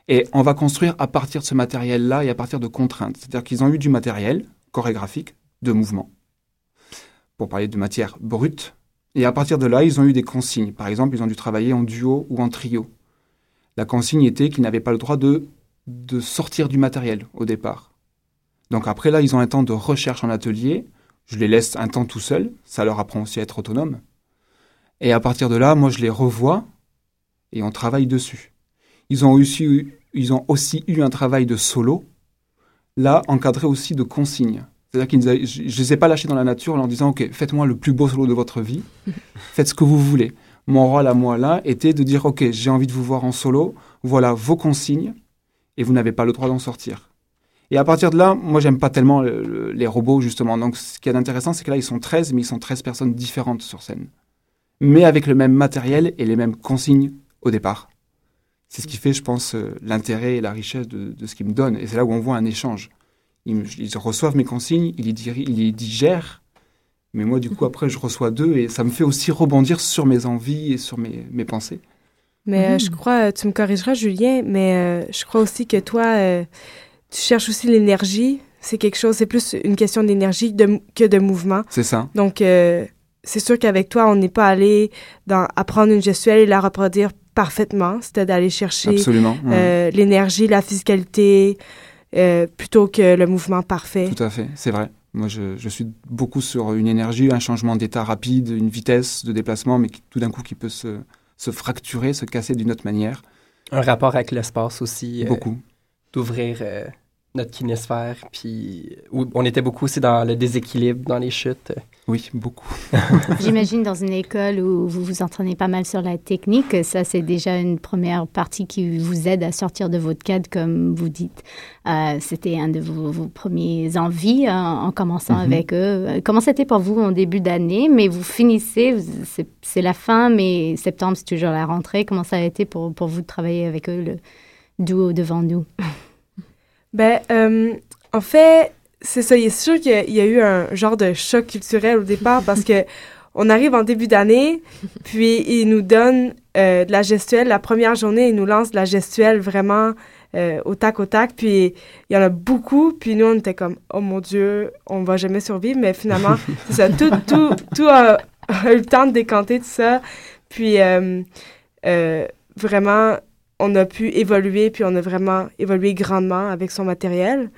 S8: Et on va construire à partir de ce matériel-là et à partir de contraintes. C'est-à-dire qu'ils ont eu du matériel chorégraphique de mouvements, pour parler de matière brute. Et à partir de là, ils ont eu des consignes. Par exemple, ils ont dû travailler en duo ou en trio. La consigne était qu'ils n'avaient pas le droit de, de sortir du matériel au départ. Donc après, là, ils ont un temps de recherche en atelier. Je les laisse un temps tout seuls. Ça leur apprend aussi à être autonome. Et à partir de là, moi, je les revois et on travaille dessus. Ils ont aussi, ils ont aussi eu un travail de solo, là, encadré aussi de consignes. C'est-à-dire qu'ils a- je ne les ai pas lâchés dans la nature en leur disant, OK, faites-moi le plus beau solo de votre vie. [LAUGHS] Faites ce que vous voulez. Mon rôle à moi, là, était de dire, OK, j'ai envie de vous voir en solo. Voilà vos consignes et vous n'avez pas le droit d'en sortir. Et à partir de là, moi, j'aime pas tellement le- le- les robots, justement. Donc, ce qui est intéressant, c'est que là, ils sont 13, mais ils sont 13 personnes différentes sur scène. Mais avec le même matériel et les mêmes consignes au départ. C'est ce qui fait, je pense, euh, l'intérêt et la richesse de, de ce qu'ils me donnent. Et c'est là où on voit un échange. Ils, reçoivent mes consignes, ils les, diri- ils les digèrent. Mais moi, du coup, après, je reçois d'eux et ça me fait aussi rebondir sur mes envies et sur mes, mes pensées.
S10: Mais euh,
S8: Mhm.
S10: je crois, euh, tu me corrigeras, Julien, mais euh, je crois aussi que toi, euh, tu cherches aussi l'énergie. C'est quelque chose, c'est plus une question d'énergie que de mouvement.
S8: C'est ça.
S10: Donc, euh, c'est sûr qu'avec toi, on n'est pas allé dans apprendre une gestuelle et la reproduire parfaitement. C'était d'aller chercher
S8: ouais.
S10: euh, l'énergie, la physicalité, euh, plutôt que le mouvement parfait.
S8: Tout à fait, c'est vrai. Moi, je, je suis beaucoup sur une énergie, un changement d'état rapide, une vitesse de déplacement, mais qui, tout d'un coup qui peut se, se fracturer, se casser d'une autre manière.
S11: Un rapport avec l'espace aussi. euh,
S8: Beaucoup.
S11: D'ouvrir euh, notre kinésphère. Puis où on était beaucoup aussi dans le déséquilibre, dans les chutes.
S8: Oui, beaucoup. [LAUGHS]
S5: J'imagine dans une école où vous vous entraînez pas mal sur la technique, ça c'est déjà une première partie qui vous aide à sortir de votre cadre, comme vous dites. Euh, c'était un de vos, vos premiers envies euh, en commençant
S12: Mhm.
S5: avec eux. Euh, Comment c'était pour vous en début d'année? Mais vous finissez, c'est la fin, mais septembre c'est toujours la rentrée. Comment ça a été pour, pour vous de travailler avec eux, le duo devant nous? [LAUGHS]
S10: Ben, euh, en fait, c'est ça. Il est sûr qu'il y a- eu un genre de choc culturel au départ parce que [LAUGHS] on arrive en début d'année, puis ils nous donnent euh, de la gestuelle. La première journée, ils nous lancent de la gestuelle vraiment euh, au tac au tac. Puis il y en a beaucoup. Puis nous, on était comme, oh mon Dieu, on va jamais survivre. Mais finalement, [LAUGHS] c'est ça. Tout, tout, tout a, a eu le temps de décanter tout ça. Puis euh, vraiment, on a pu évoluer, puis on a vraiment évolué grandement avec son matériel.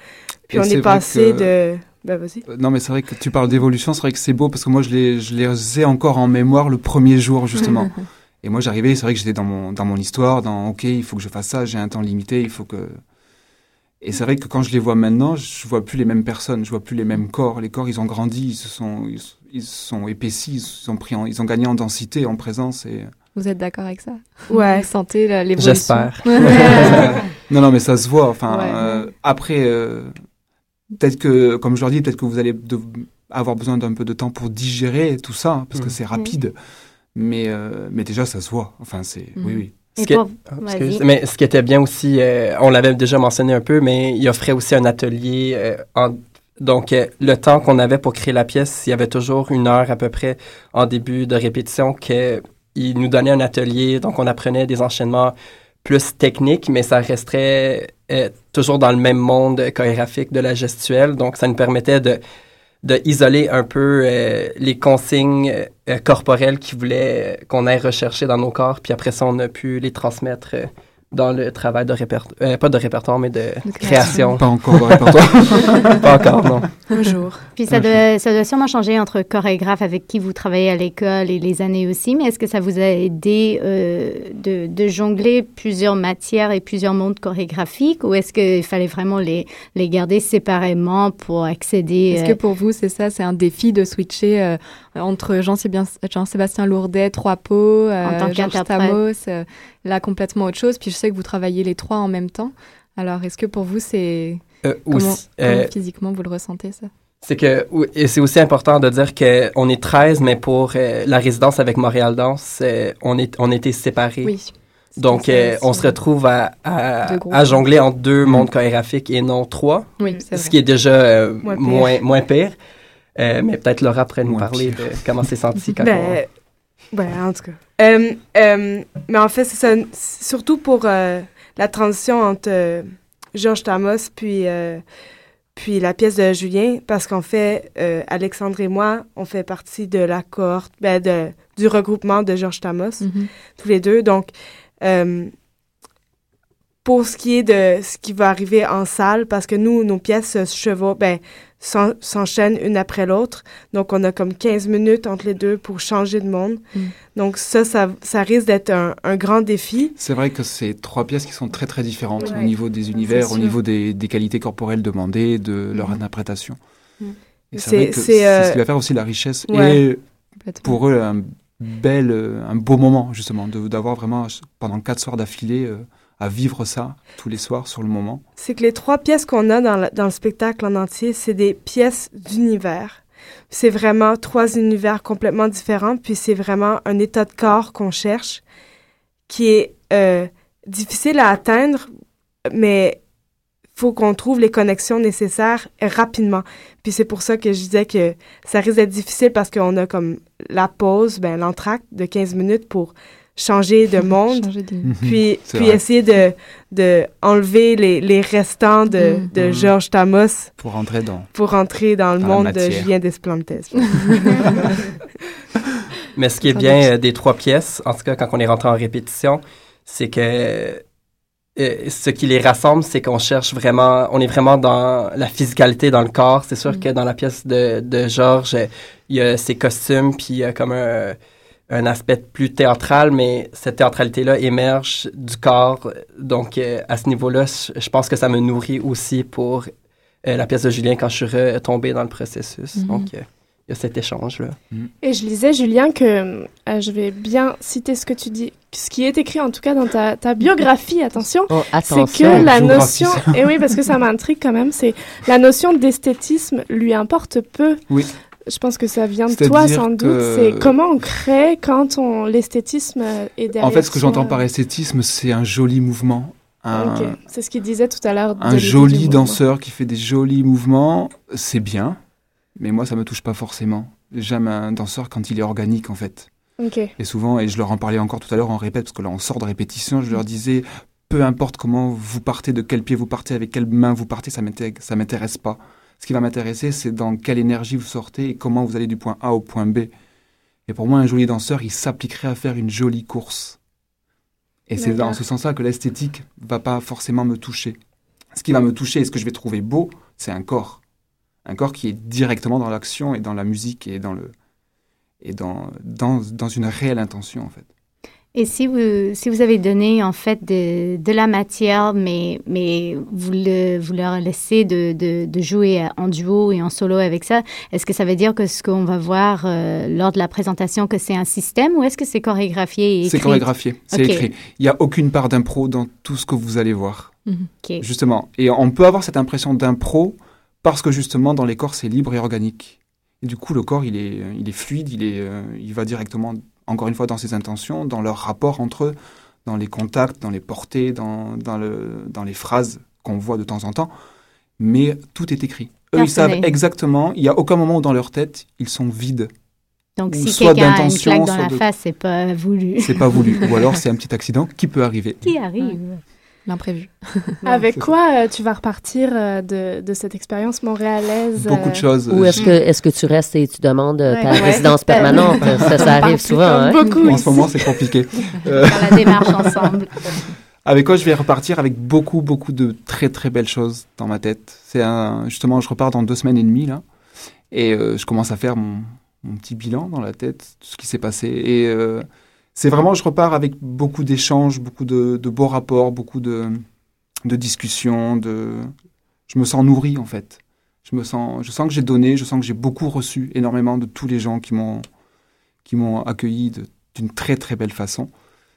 S10: Puis
S8: Et
S10: on est passé
S8: que-
S10: de... Ben vas-y.
S8: Euh, Non, mais c'est vrai que tu parles d'évolution, c'est vrai que c'est beau parce que moi, je les, je les ai encore en mémoire le premier jour, justement. [LAUGHS] Et moi, j'arrivais, c'est vrai que j'étais dans mon, dans mon histoire, dans OK, il faut que je fasse ça, j'ai un temps limité, il faut que. Et c'est vrai que quand je les vois maintenant, je vois plus les mêmes personnes, je vois plus les mêmes corps. Les corps, ils ont grandi, ils se sont, ils, sont épaissis, ils ont pris, en- ils ont gagné en densité, en présence et.
S3: Vous êtes d'accord avec ça?
S10: Ouais.
S3: Vous sentez l'évolution?
S11: J'espère. [LAUGHS] [LAUGHS]
S8: non, non, mais ça se voit. Enfin,
S3: Ouais.
S8: euh, après, euh, peut-être que, comme je leur dis, peut-être que vous allez de- avoir besoin d'un peu de temps pour digérer tout ça, hein, parce que
S11: Mhm.
S8: c'est rapide. Mais, euh, mais déjà, ça se voit. Enfin, c'est. Oui, oui.
S11: Ce qui, excuse. mais ce qui était bien aussi, euh, on l'avait déjà mentionné un peu, mais il offrait aussi un atelier. euh, en- donc, euh, le temps qu'on avait pour créer la pièce, il y avait toujours une heure à peu près en début de répétition qu'il nous donnait un atelier. Donc, on apprenait des enchaînements plus techniques, mais ça resterait euh, toujours dans le même monde chorégraphique de la gestuelle. Donc, ça nous permettait de de isoler un peu euh, les consignes euh, corporelles qu'ils voulaient qu'on aille rechercher dans nos corps, puis après ça, on a pu les transmettre dans le travail de répertoire, pas de répertoire, mais de, création.
S8: Pas encore de répertoire. [LAUGHS]
S11: pas encore, non.
S10: Un jour.
S5: Puis ça doit, ça doit sûrement changer entre chorégraphes avec qui vous travaillez à l'école et les années aussi, mais est-ce que ça vous a aidé euh, de, de jongler plusieurs matières et plusieurs mondes chorégraphiques ou est-ce qu'il fallait vraiment les, les garder séparément pour accéder
S3: Est-ce
S5: euh,
S3: que pour vous, c'est ça, c'est un défi de switcher euh, entre Jean-Sébastien Lourdet, Trois Pots, euh,
S5: En tant
S3: Georges. Stamos, euh, là complètement autre chose. Puis je sais que vous travaillez les trois en même temps. Alors, est-ce que pour vous, c'est
S11: Euh,
S3: comment,
S11: aussi,
S3: comment
S11: euh,
S3: physiquement vous le ressentez ça?
S11: C'est que et c'est aussi important de dire que on est 13, mais pour euh, la résidence avec Montréal Danse, euh, on est on était séparés.
S3: Oui.
S11: Donc euh, on se retrouve à, jongler entre deux mondes chorégraphiques et non trois.
S3: Oui, c'est
S11: Ce
S3: vrai.
S11: qui est déjà euh,
S10: Moins
S11: moins
S10: pire.
S11: moins pire. Euh, mais peut-être Laura pourrait nous parler
S8: pire.
S11: de comment c'est senti [LAUGHS] quand
S10: Ben, ouais, en tout cas. Euh, euh, mais en fait, c'est ça. Surtout pour euh, la transition entre euh, Georges Thomas puis, euh, puis la pièce de Julien, parce qu'en fait, euh, Alexandre et moi, on fait partie de la cohorte, ben, de, du regroupement de Georges Thomas,
S3: Mhm.
S10: tous les deux. Donc, euh, pour ce qui est de ce qui va arriver en salle, parce que nous, nos pièces se chevauchent, ben, s'en- s'enchaînent une après l'autre. Donc, on a comme 15 minutes entre les deux pour changer de monde.
S3: Mm.
S10: Donc, ça, ça, ça risque d'être un, un grand défi.
S8: C'est vrai que c'est trois pièces qui sont très très différentes au niveau des univers, au niveau des, des qualités corporelles demandées, de leur interprétation.
S10: Mm.
S8: Et
S10: C'est-
S8: c'est vrai que
S10: c'est,
S8: c'est
S10: euh,
S8: ce qui va faire aussi la richesse
S10: ouais.
S8: et pour eux un bel, euh, un beau moment justement, de- d'avoir vraiment pendant quatre soirs d'affilée euh, à vivre ça tous les soirs sur le moment.
S10: C'est que les trois pièces qu'on a dans le, spectacle en entier, c'est des pièces d'univers. C'est vraiment trois univers complètement différents, puis c'est vraiment un état de corps qu'on cherche qui est euh, difficile à atteindre, mais faut qu'on trouve les connexions nécessaires rapidement. Puis c'est pour ça que je disais que ça risque d'être difficile parce qu'on a comme la pause, ben, l'entracte de 15 minutes pour changer de [LAUGHS] monde,
S3: Changer de-
S10: puis, puis
S8: vrai.
S10: essayer de, de enlever les, les restants de,
S3: Mm.
S10: de
S8: Mm.
S10: Georges Thomas
S8: Pour rentrer dans.
S10: pour rentrer dans le
S8: Dans
S10: monde de. Julien Desplantes. [LAUGHS]
S11: Mais ce qui est bien euh, des trois pièces, en tout cas quand on est rentré en répétition, c'est que euh, ce qui les rassemble, c'est qu'on cherche vraiment, on est vraiment dans la physicalité dans le corps. C'est sûr
S3: Mm.
S11: que dans la pièce de, de Georges, euh, il y a ses costumes, puis il y a comme un, un aspect plus théâtral, mais cette théâtralité-là émerge du corps. Donc euh, à ce niveau-là, je pense que ça me nourrit aussi pour euh, la pièce de Julien quand je suis retombé dans le processus.
S3: Mhm.
S11: Donc euh, il y a cet échange-là.
S4: Et je lisais, Julien, que euh, je vais bien citer ce que tu dis, ce qui est écrit en tout cas dans ta, ta biographie, attention.
S6: Oh,
S4: C'est que la notion, et oui, parce que ça m'intrigue quand même, c'est la notion d'esthétisme lui importe peu.
S8: Oui.
S4: Je pense que ça vient de toi sans doute.
S8: que-
S4: C'est comment on crée quand on l'esthétisme est derrière.
S8: En fait, ce que j'entends
S4: euh,
S8: par esthétisme, c'est un joli mouvement. Un,
S4: c'est ce qu'il disait tout à l'heure.
S8: un joli
S4: mouvement.
S8: danseur qui fait des jolis mouvements, c'est bien. Mais moi, ça me touche pas forcément. J'aime un danseur quand il est organique, en fait. Et souvent, et je leur en parlais encore tout à l'heure en répète, parce que là, on sort de répétition, je leur disais, peu importe comment vous partez, de quel pied vous partez, avec quelle main vous partez, ça m'intéresse pas. Ce qui va m'intéresser, c'est dans quelle énergie vous sortez et comment vous allez du point A au point B. Et pour moi, un joli danseur, il s'appliquerait à faire une jolie course. Et c'est dans ce sens-là que l'esthétique va pas forcément me toucher. Ce qui va me toucher et ce que je vais trouver beau, c'est un corps. Un corps qui est directement dans l'action et dans la musique et dans le et dans, dans, dans une réelle intention en fait.
S5: Et si vous, si vous avez donné en fait de, de la matière, mais, mais vous, le, vous leur laissez de, de, de jouer en duo et en solo avec ça, est-ce que ça veut dire que ce qu'on va voir euh, lors de la présentation, que c'est un système ou est-ce que c'est chorégraphié et
S8: C'est chorégraphié, c'est écrit. Il n'y a aucune part d'impro dans tout ce que vous allez voir,
S5: Mhm.
S8: Justement. Et on peut avoir cette impression d'impro parce que justement dans les corps c'est libre et organique. Et du coup le corps il est, il est fluide, il, est, euh, il va directement, encore une fois, dans ses intentions, dans leur rapport entre eux, dans les contacts, dans les portées, dans, dans, le, dans les phrases qu'on voit de temps en temps. Mais tout est écrit. Eux, ils savent exactement, il n'y a aucun moment où dans leur tête, ils sont vides.
S5: Donc, si quelqu'un a une claque dans la
S8: de-
S5: face, c'est pas voulu.
S8: C'est pas voulu. Ou [LAUGHS] alors c'est un petit accident qui peut arriver.
S5: Qui arrive.
S3: L'imprévu. [LAUGHS]
S4: Avec quoi euh, tu vas repartir euh, de, de cette expérience montréalaise
S8: Beaucoup
S4: euh,
S8: de choses.
S6: Ou est-ce que, tu restes et tu demandes ta
S4: Ouais.
S6: résidence permanente? [LAUGHS] ça, ça arrive souvent. Hein?
S4: beaucoup
S8: En
S4: ici.
S8: ce moment, c'est compliqué. [LAUGHS]
S5: Faire la démarche ensemble.
S8: avec quoi je vais repartir? Avec beaucoup, beaucoup de très, très belles choses dans ma tête. C'est justement, je repars dans deux semaines et demie, là. Et euh, je commence à faire mon, mon petit bilan dans la tête, tout ce qui s'est passé. Et euh, c'est vraiment, je repars avec beaucoup d'échanges, beaucoup de, de beaux rapports, beaucoup de, de discussions, de... Je me sens nourri, en fait. Je me sens, je sens que j'ai donné, je sens que j'ai beaucoup reçu énormément de tous les gens qui m'ont, qui m'ont accueilli d'une très, très belle façon.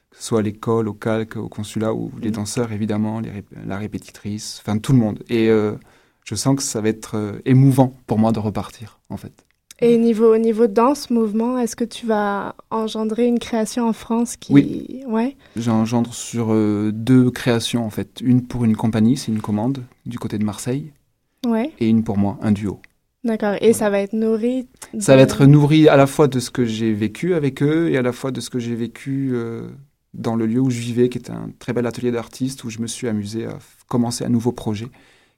S8: Que ce soit à l'école, au calque, au consulat, ou les danseurs, évidemment, les la répétitrice, enfin tout le monde. Et euh, je sens que ça va être euh, émouvant pour moi de repartir, en fait.
S4: Et niveau, niveau danse, mouvement, est-ce que tu vas engendrer une création en France qui...
S8: Oui.
S4: Ouais.
S8: J'engendre sur euh, deux créations, en fait. Une pour une compagnie, c'est une commande du côté de Marseille.
S4: Ouais.
S8: Et une pour moi, un duo.
S4: D'accord. Et ça va être nourri de-
S8: Ça va être nourri à la fois de ce que j'ai vécu avec eux et à la fois de ce que j'ai vécu euh, dans le lieu où je vivais, qui est un très bel atelier d'artistes où je me suis amusé à commencer un nouveau projet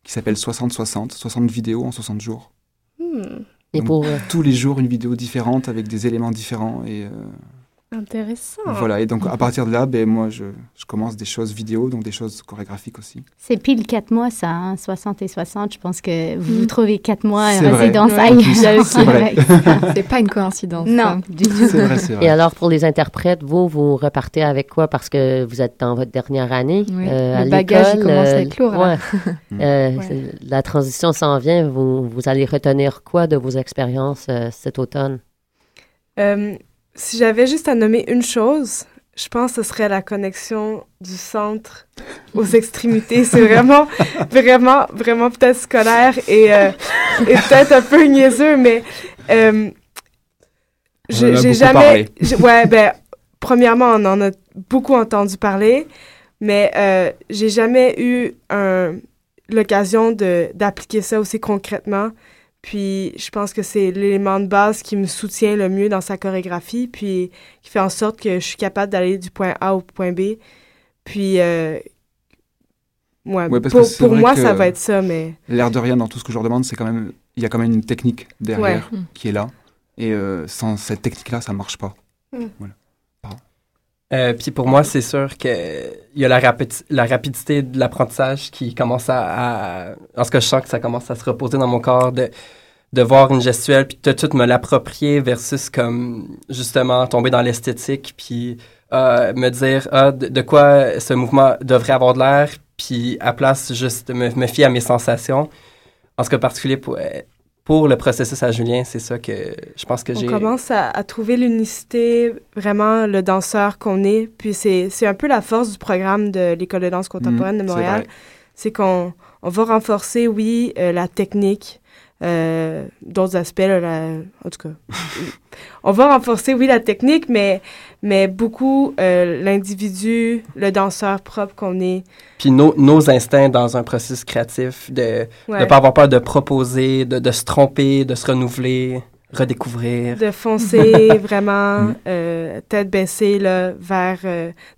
S8: qui s'appelle 60-60, 60 vidéos en 60 jours.
S4: Hmm,
S6: Et pour, euh,
S8: Tous les jours, une vidéo différente avec des éléments différents. Et euh,
S4: Intéressant.
S8: voilà. Et donc, à partir de là, ben, moi, je, je commence des choses vidéo, donc des choses chorégraphiques aussi.
S5: C'est pile quatre mois, ça, hein, 60 et 60. Je pense que vous
S3: Mm.
S5: vous trouvez quatre mois
S8: C'est
S5: en
S8: vrai.
S5: résidence ailleurs. [LAUGHS]
S8: C'est vrai.
S3: C'est pas une coïncidence.
S5: Non,
S3: ça.
S5: du tout.
S8: C'est vrai, c'est vrai.
S6: Et alors, pour les interprètes, vous, vous repartez avec quoi? Parce que vous êtes dans votre dernière année
S3: Oui,
S6: euh, à
S3: le bagage, il commence à
S6: euh,
S3: être lourd,
S6: ouais. Euh,
S3: Ouais.
S6: La transition s'en vient. Vous, vous allez retenir quoi de vos expériences euh, cet automne?
S10: Euh, si j'avais juste à nommer une chose, je pense que ce serait la connexion du centre aux extrémités. C'est [LAUGHS] vraiment, vraiment, vraiment peut-être scolaire et, euh, et peut-être un peu niaiseux, mais euh, j'ai jamais. Ouais, ben, premièrement, on en a beaucoup entendu parler, mais euh, j'ai jamais eu l'occasion de- d'appliquer ça aussi concrètement. Puis je pense que c'est l'élément de base qui me soutient le mieux dans sa chorégraphie, puis qui fait en sorte que je suis capable d'aller du point A au point B. Puis, euh, ouais,
S8: Ouais, parce
S10: pour, moi, ça va être ça, mais
S8: L'air de rien, dans tout ce que je leur demande, c'est quand même, il y a quand même une technique derrière
S3: Ouais.
S8: Qui est là. Et euh, sans cette technique-là, ça marche pas.
S10: Mm.
S8: Voilà.
S11: Euh, puis pour moi, c'est sûr qu'il y a la, la rapidité de l'apprentissage qui commence à, En ce que je sens que ça commence à se reposer dans mon corps, de, de voir une gestuelle, puis de tout me l'approprier versus comme justement tomber dans l'esthétique, puis euh, me dire ah, de, quoi ce mouvement devrait avoir de l'air, puis à place juste me, me fier à mes sensations. En ce cas particulier, pour, euh, pour le processus à Julien, c'est ça que je pense que
S10: on
S11: j'ai...
S10: commence à, à trouver l'unicité, vraiment le danseur qu'on est. Puis c'est c'est un peu la force du programme de l'École de danse contemporaine de
S8: c'est
S10: Montréal. C'est qu'on on va renforcer, oui, euh, la technique, euh, d'autres aspects, là, la- en tout cas. on va renforcer, oui, la technique, mais, mais beaucoup euh, l'individu, le danseur propre qu'on est.
S11: Puis nos, nos instincts dans un processus créatif, de ne
S10: Ouais.
S11: pas avoir peur de proposer, de, de se tromper, de se renouveler, redécouvrir.
S10: de foncer [LAUGHS] vraiment
S8: Mm.
S10: euh, tête baissée là, vers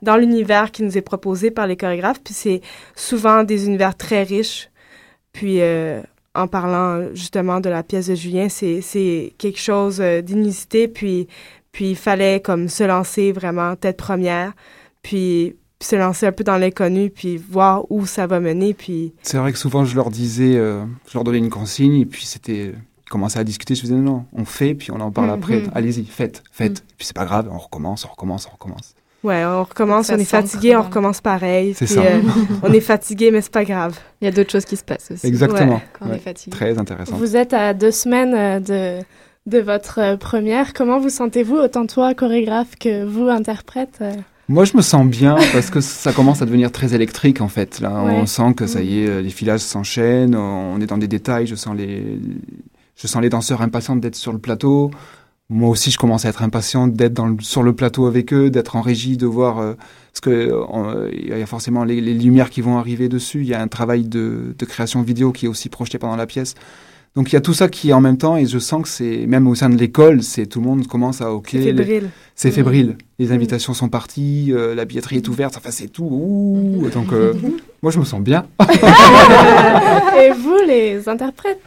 S10: dans l'univers qui nous est proposé par les chorégraphes puis c'est souvent des univers très riches puis en parlant justement de la pièce de Julien c'est quelque chose euh, d'inusité puis puis il fallait comme se lancer vraiment tête première puis se lancer un peu dans l'inconnu puis voir où ça va mener puis
S8: C'est vrai que souvent, je leur disais, euh, je leur donnais une consigne, et puis c'était. Commençaient à discuter, je disais non, on fait, puis on en parle
S10: Mhm.
S8: après. Allez-y, faites, faites. Puis c'est pas grave, on recommence, on recommence, on recommence.
S10: Ouais on recommence on est fatigué on recommence pareil
S8: C'est ça.
S10: euh, [LAUGHS] on est fatigué mais c'est pas grave
S3: Il y a d'autres choses qui se passent aussi.
S8: Exactement.
S10: Ouais,
S3: quand on est fatigué.
S8: Très intéressant.
S4: Vous êtes à deux semaines euh, de, de votre euh, première. Comment vous sentez-vous, autant toi, chorégraphe, que vous, interprète?
S8: Moi, je me sens bien parce que ça commence à devenir très électrique en fait. Là,
S4: Ouais.
S8: on sent que ça y est, euh, les filages s'enchaînent, on est dans des détails. Je sens les, je sens les danseurs impatients d'être sur le plateau. Moi aussi, je commence à être impatient d'être sur le plateau avec eux, d'être en régie, de voir euh, parce que euh, on- il y a forcément les, les lumières qui vont arriver dessus. Il y a un travail de, de création vidéo qui est aussi projeté pendant la pièce. Donc il y a tout ça qui est en même temps et je sens que c'est même au sein de l'école, c'est tout le monde commence à ok,
S10: c'est fébrile
S8: c'est fébrile. Les invitations sont parties, euh, la billetterie est ouverte, enfin c'est tout. Ouh, donc euh, [LAUGHS] moi je me sens bien. [LAUGHS]
S4: Et vous, les interprètes?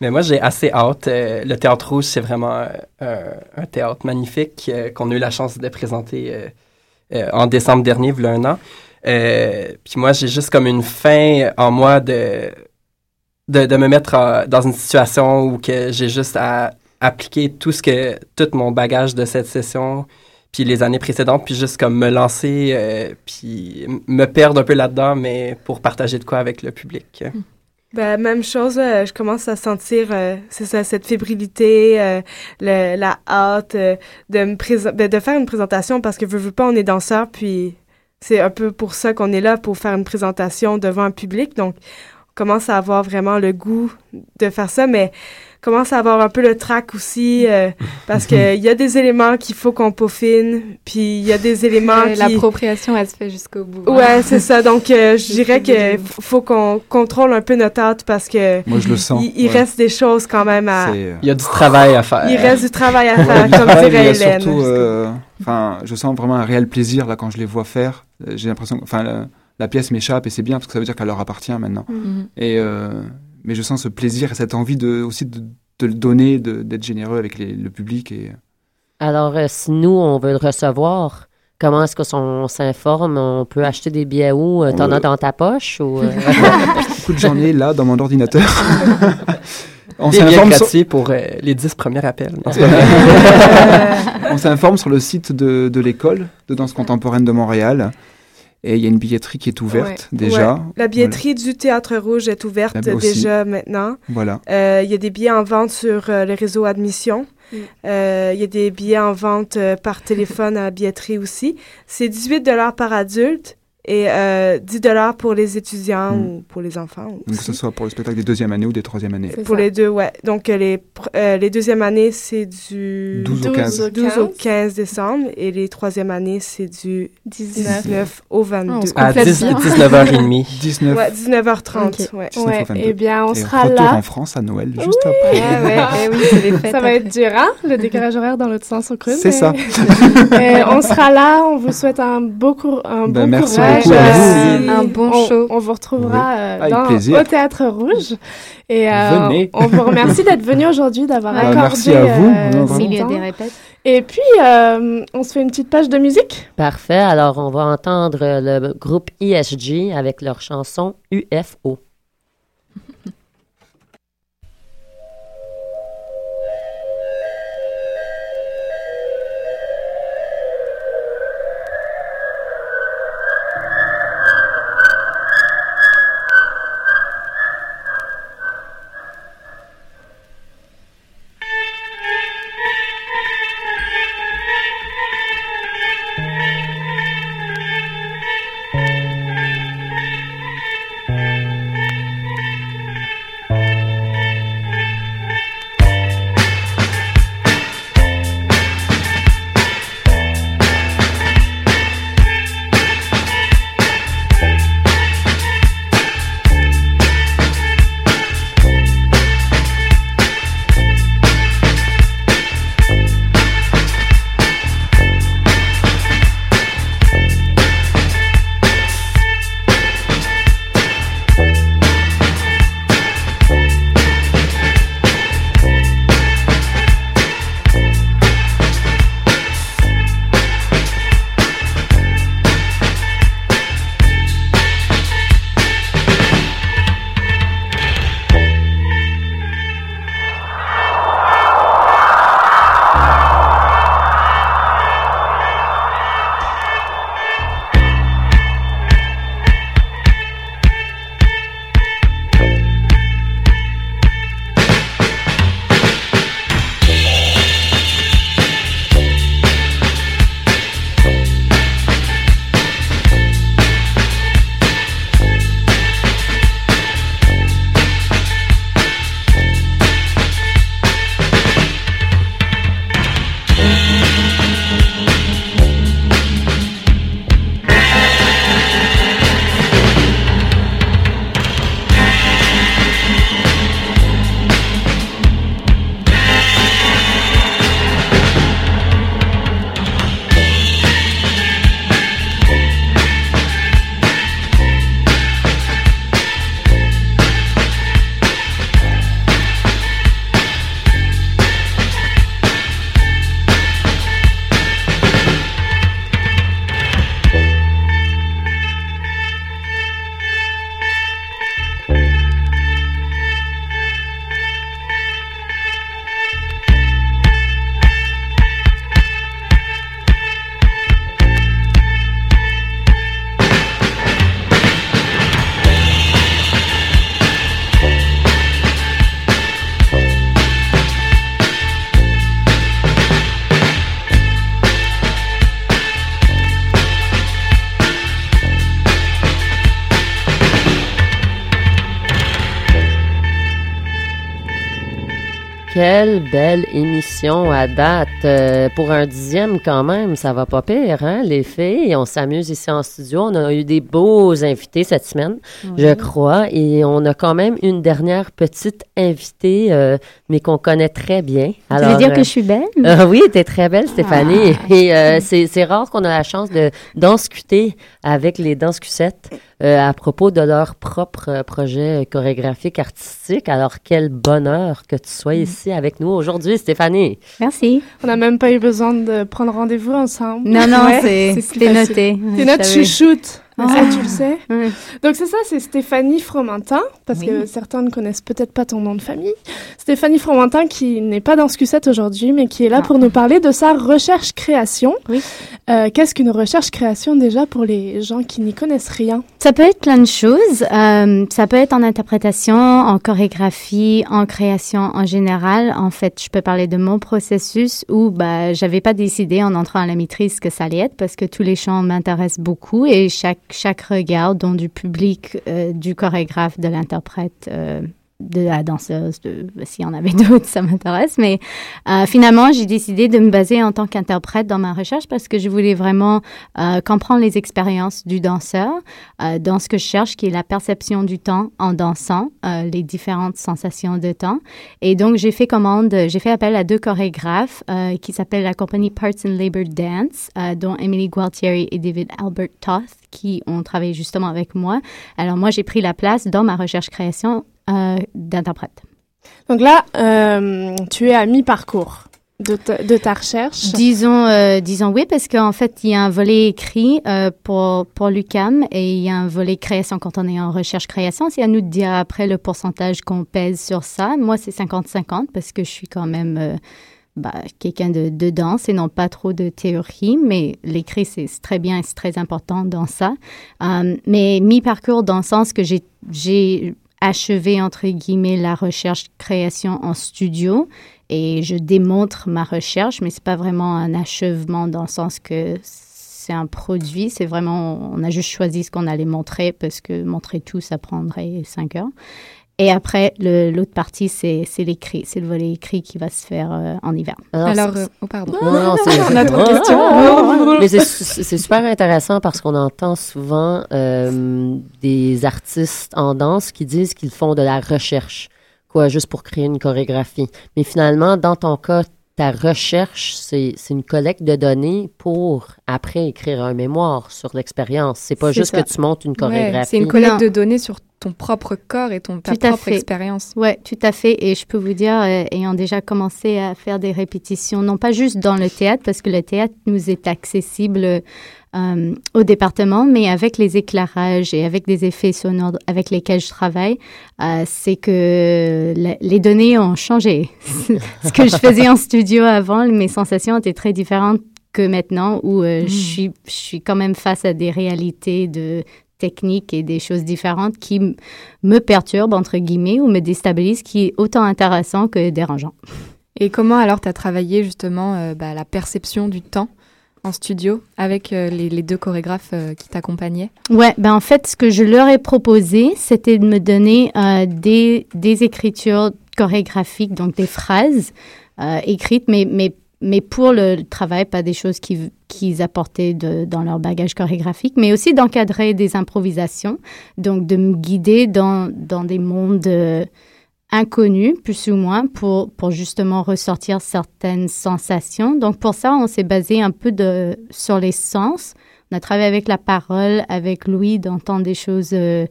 S11: Mais moi, j'ai assez hâte. Euh, le Théâtre Rouge, c'est vraiment euh, un, théâtre magnifique euh, qu'on a eu la chance de présenter en décembre dernier, il un an. Puis moi, j'ai juste comme une fin en moi de, de, me mettre dans une situation où que j'ai juste à appliquer tout ce que tout mon bagage de cette session puis les années précédentes puis juste comme me lancer puis me perdre un peu là-dedans mais pour partager de quoi avec le public.
S10: Ben, même chose, euh, je commence à sentir, euh, cette fébrilité, euh, la hâte de me ben, de faire une présentation parce que veux, veux pas, on est danseur, puis c'est un peu pour ça qu'on est là, pour faire une présentation devant un public. Donc, on commence à avoir vraiment le goût de faire ça, mais commence à avoir un peu le trac aussi euh, parce qu'il [LAUGHS] y a des éléments qu'il faut qu'on peaufine, puis il y a des [LAUGHS] éléments qui...
S3: L'appropriation, elle se fait jusqu'au bout.
S10: Ouais, c'est ça. Donc, euh, [LAUGHS] je dirais qu'il faut qu'on contrôle un peu notre hâte parce que...
S8: Moi, je le sens.
S10: Il, il
S8: ouais.
S10: reste des choses quand même à...
S11: Il y a du travail à faire.
S10: Il reste du travail à faire, comme dirait
S8: il
S10: Hélène.
S8: surtout, euh, enfin, je sens vraiment un réel plaisir là quand je les vois faire. Euh, J'ai l'impression, enfin, la, la pièce m'échappe et c'est bien parce que ça veut dire qu'elle leur appartient maintenant.
S9: Mhm.
S8: Et euh, mais je sens ce plaisir et cette envie de aussi de, de le donner, d'être généreux avec les- le public et
S6: Alors, euh, si nous, on veut le recevoir, comment est-ce qu'on s'informe? On peut acheter des billets où? Euh, T'en
S8: Euh,
S6: as dans ta poche? Ou, euh? [LAUGHS]
S8: Écoute, j'en ai là dans mon ordinateur. [LAUGHS] on s'informe sur...
S11: pour euh, les 10 premiers appels. [LAUGHS]
S8: On s'informe sur le site de, de l'école de danse contemporaine de Montréal. Et il y a une billetterie qui est ouverte
S10: Ouais.
S8: déjà.
S10: Ouais. La billetterie du Théâtre Rouge est ouverte
S8: Ah, aussi.
S10: déjà maintenant.
S8: Voilà.
S10: Euh, Il y a des billets en vente sur euh, le réseau Admission.
S4: Mm.
S10: Euh, Il y a des billets en vente euh, par téléphone à la billetterie aussi. C'est 18 par adulte et euh, 10 pour les étudiants
S8: Mm.
S10: ou pour les enfants.
S8: Donc que
S10: aussi.
S8: ce soit pour le spectacle des deuxième années ou des troisième années?
S10: Pour les deux, ouais. Donc, euh, les, euh, les deuxièmes années, c'est du
S8: 12 au 15.
S10: 12 au 15 décembre et les troisièmes années, c'est du
S4: 19.
S10: 19 au 22.
S3: on se
S11: À
S3: complète
S11: 10,
S3: bien.
S11: 19h30.
S8: 19, [LAUGHS]
S10: Ouais, 19h30.
S3: Ok.
S10: Ouais.
S8: 19
S4: Ouais,
S8: au 22.
S4: eh bien, on
S8: et
S4: sera
S8: retour
S4: là.
S8: en France à Noël, juste après.
S3: Ouais, ouais, [LAUGHS] eh oui, c'est les fêtes.
S4: Ça va être dur, hein? Le [LAUGHS] décalage horaire dans l'autre sens au creux.
S8: C'est ça.
S4: Euh, on sera là. On vous souhaite un, beau cour- un
S8: Ben,
S4: bon
S8: merci
S4: courage.
S8: Beaucoup à
S3: vous. Un bon
S4: on,
S3: show.
S4: On vous retrouvera euh,
S8: Avec
S4: dans-
S8: plaisir.
S4: au Théâtre Rouge. Et euh,
S8: Venez.
S4: on vous remercie d'être venu aujourd'hui, d'avoir
S3: Bah,
S4: accordé
S8: merci à vous.
S4: euh,
S3: des répètes.
S4: Et puis, euh, on se fait une petite page de musique.
S6: Parfait. Alors, on va entendre le groupe ISG avec leur chanson UFO. Émission à date. Euh, pour un dixième, quand même, ça va pas pire, hein, les filles? On s'amuse ici en studio. On a eu des beaux invités cette semaine, je crois. Et on a quand même une dernière petite invitée, euh, mais qu'on connaît très bien.
S5: Alors, tu veux dire que je suis belle?
S6: Euh, [LAUGHS] oui, tu es très belle, Stéphanie. Ah. Et c'est rare qu'on a la chance de discuter avec les danscusettes. Euh, à propos de leur propre euh, projet chorégraphique artistique. Alors, quel bonheur que tu sois mm. ici avec nous aujourd'hui, Stéphanie.
S5: Merci.
S4: On n'a même pas eu besoin de prendre rendez-vous ensemble.
S5: Non, non, [LAUGHS] c'est noté.
S4: C'est notre chouchoute. Ça, tu le sais. Donc, c'est ça, c'est Stéphanie Fromentin, parce que certains ne connaissent peut-être pas ton nom de famille. Stéphanie Fromentin, qui n'est pas dans ce Q7 aujourd'hui, mais qui est là ah. pour nous parler de sa recherche-création. Oui. Euh, Qu'est-ce qu'une recherche-création déjà pour les gens qui n'y connaissent rien?
S5: Ça peut être plein de choses. Euh, ça peut être en interprétation, en chorégraphie, en création en général. En fait, je peux parler de mon processus où bah, j'avais pas décidé en entrant à la maîtrise que ça allait être parce que tous les chants m'intéressent beaucoup et chaque chaque regard, dont du public, euh, du chorégraphe, de l'interprète, euh, de la danseuse, de, s'il y en avait [LAUGHS] d'autres, ça m'intéresse. Mais euh, finalement, j'ai décidé de me baser en tant qu'interprète dans ma recherche parce que je voulais vraiment euh, comprendre les expériences du danseur euh, dans ce que je cherche, qui est la perception du temps en dansant, les différentes sensations de temps. Et donc, j'ai fait commande, j'ai fait appel à deux chorégraphes qui s'appellent la compagnie Parts and Labor Dance, dont Emily Gualtieri et David Albert Toth, qui ont travaillé justement avec moi. Alors, moi, j'ai pris la place dans ma recherche-création euh, d'interprète.
S4: Donc là, euh, tu es à mi-parcours. De ta, de ta, recherche
S5: Disons, euh, disons oui, parce qu'en fait, il y a un volet écrit pour, pour l'UCAM et il y a un volet création quand on est en recherche-création. C'est à nous de dire après le pourcentage qu'on pèse sur ça. Moi, c'est 50-50 parce que je suis quand même bah, quelqu'un de, de, danse et non pas trop de théorie, mais l'écrit, c'est très bien et c'est très important dans ça. mais mi-parcours dans le sens que j'ai achevé, entre guillemets, la recherche-création en studio et je démontre ma recherche, mais c'est pas vraiment un achèvement dans le sens que c'est un produit, c'est vraiment, on a juste choisi ce qu'on allait montrer parce que montrer tout, ça prendrait cinq heures. Et après, l'autre partie, c'est l'écrit. C'est le volet écrit qui va se faire euh, en hiver.
S3: Alors, euh, oh, pardon.
S6: Non, non, c'est [LAUGHS] une autre question. [LAUGHS] Mais c'est super intéressant parce qu'on entend souvent euh, des artistes en danse qui disent qu'ils font de la recherche, quoi, juste pour créer une chorégraphie. Mais finalement, dans ton cas, ta recherche, c'est une collecte de données pour après écrire un mémoire sur l'expérience. C'est pas juste que tu montes une chorégraphie.
S3: c'est une collecte de données sur ton propre corps et ton, ta propre expérience.
S5: Oui, tout à fait. Et je peux vous dire, euh, ayant déjà commencé à faire des répétitions, non pas juste dans le théâtre, parce que le théâtre nous est accessible euh, au département, mais avec les éclairages et avec des effets sonores avec lesquels je travaille, euh, c'est que les données ont changé. [LAUGHS] Ce que je faisais en studio avant, mes sensations étaient très différentes que maintenant où je, hmm. suis, je suis quand même face à des réalités de techniques et des choses différentes qui me perturbent, entre guillemets, ou me déstabilisent, qui est autant intéressant que dérangeant.
S3: Et comment alors tu as travaillé justement euh, bah, la perception du temps en studio avec euh, les, deux chorégraphes euh, qui t'accompagnaient.
S5: Ouais, ben en fait, ce que je leur ai proposé, c'était de me donner des, des écritures chorégraphiques, donc des phrases écrites, mais, mais mais pour le travail, pas des choses qu'ils apportaient dans leur bagage chorégraphique, mais aussi d'encadrer des improvisations, donc de me guider dans, dans des mondes inconnus, plus ou moins, pour, pour justement ressortir certaines sensations. Donc pour ça, on s'est basé un peu de, sur les sens. On a travaillé avec la parole, avec Louis, d'entendre des choses... Euh,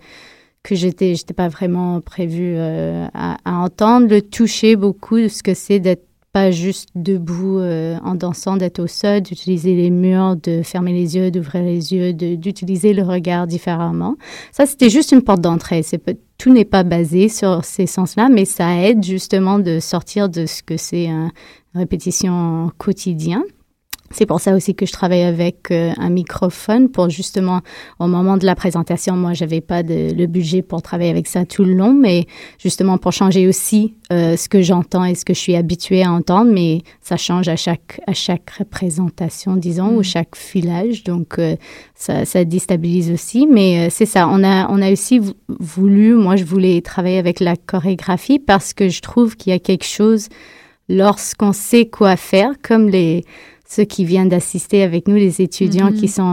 S5: que j'étais j'étais pas vraiment prévue euh, à, à, entendre le toucher beaucoup de ce que c'est d'être pas juste debout euh, en dansant, d'être au sol, d'utiliser les murs, de fermer les yeux, d'ouvrir les yeux, d'utiliser le regard différemment. Ça, c'était juste une porte d'entrée. tout n'est pas basé sur ces sens-là, mais ça aide justement de sortir de ce que c'est une répétition quotidien. C'est pour ça aussi que je travaille avec euh, un microphone pour justement, au moment de la présentation, moi, j'avais pas de, le budget pour travailler avec ça tout le long, mais justement pour changer aussi euh, ce que j'entends et ce que je suis habituée à entendre, mais ça change à chaque, à chaque représentation, disons, ou
S9: Mm.
S5: chaque filage, donc euh, ça, ça déstabilise aussi, mais euh, c'est ça. On a, on a aussi vou- voulu, moi, je voulais travailler avec la chorégraphie parce que je trouve qu'il y a quelque chose lorsqu'on sait quoi faire, comme les ceux qui viennent d'assister avec nous, les étudiants
S9: Mhm.
S5: qui sont en,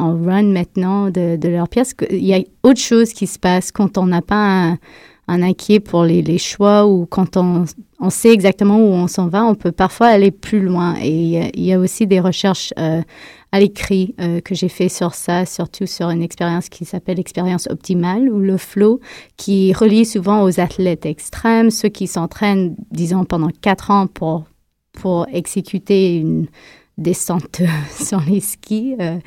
S5: en run maintenant de, de leur pièce, il y a autre chose qui se passe quand on n'a pas un, un inquiet pour les, les choix ou quand on, on sait exactement où on s'en va, on peut parfois aller plus loin. Et il y a, il y a aussi des recherches euh, à l'écrit euh, que j'ai fait sur ça, surtout sur une expérience qui s'appelle l'expérience optimale ou le flow, qui relie souvent aux athlètes extrêmes, ceux qui s'entraînent, disons, pendant quatre ans pour, pour exécuter une descente [LAUGHS] sur les skis euh,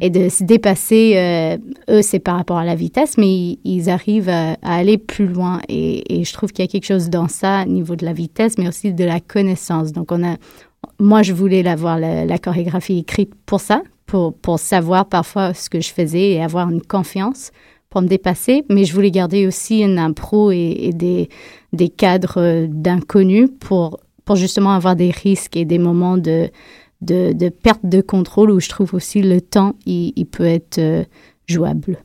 S5: et de se dépasser. euh, eux, c'est par rapport à la vitesse, mais ils, ils arrivent à, à aller plus loin. Et, et je trouve qu'il y a quelque chose dans ça, au niveau de la vitesse, mais aussi de la connaissance. Donc, on a, moi, je voulais l'avoir, la, la chorégraphie écrite pour ça, pour, pour savoir parfois ce que je faisais et avoir une confiance pour me dépasser, mais je voulais garder aussi une impro et, et des, des cadres euh, d'inconnus pour, pour justement avoir des risques et des moments de, de, de perte de contrôle où je trouve aussi le temps, il, il peut être euh, jouable.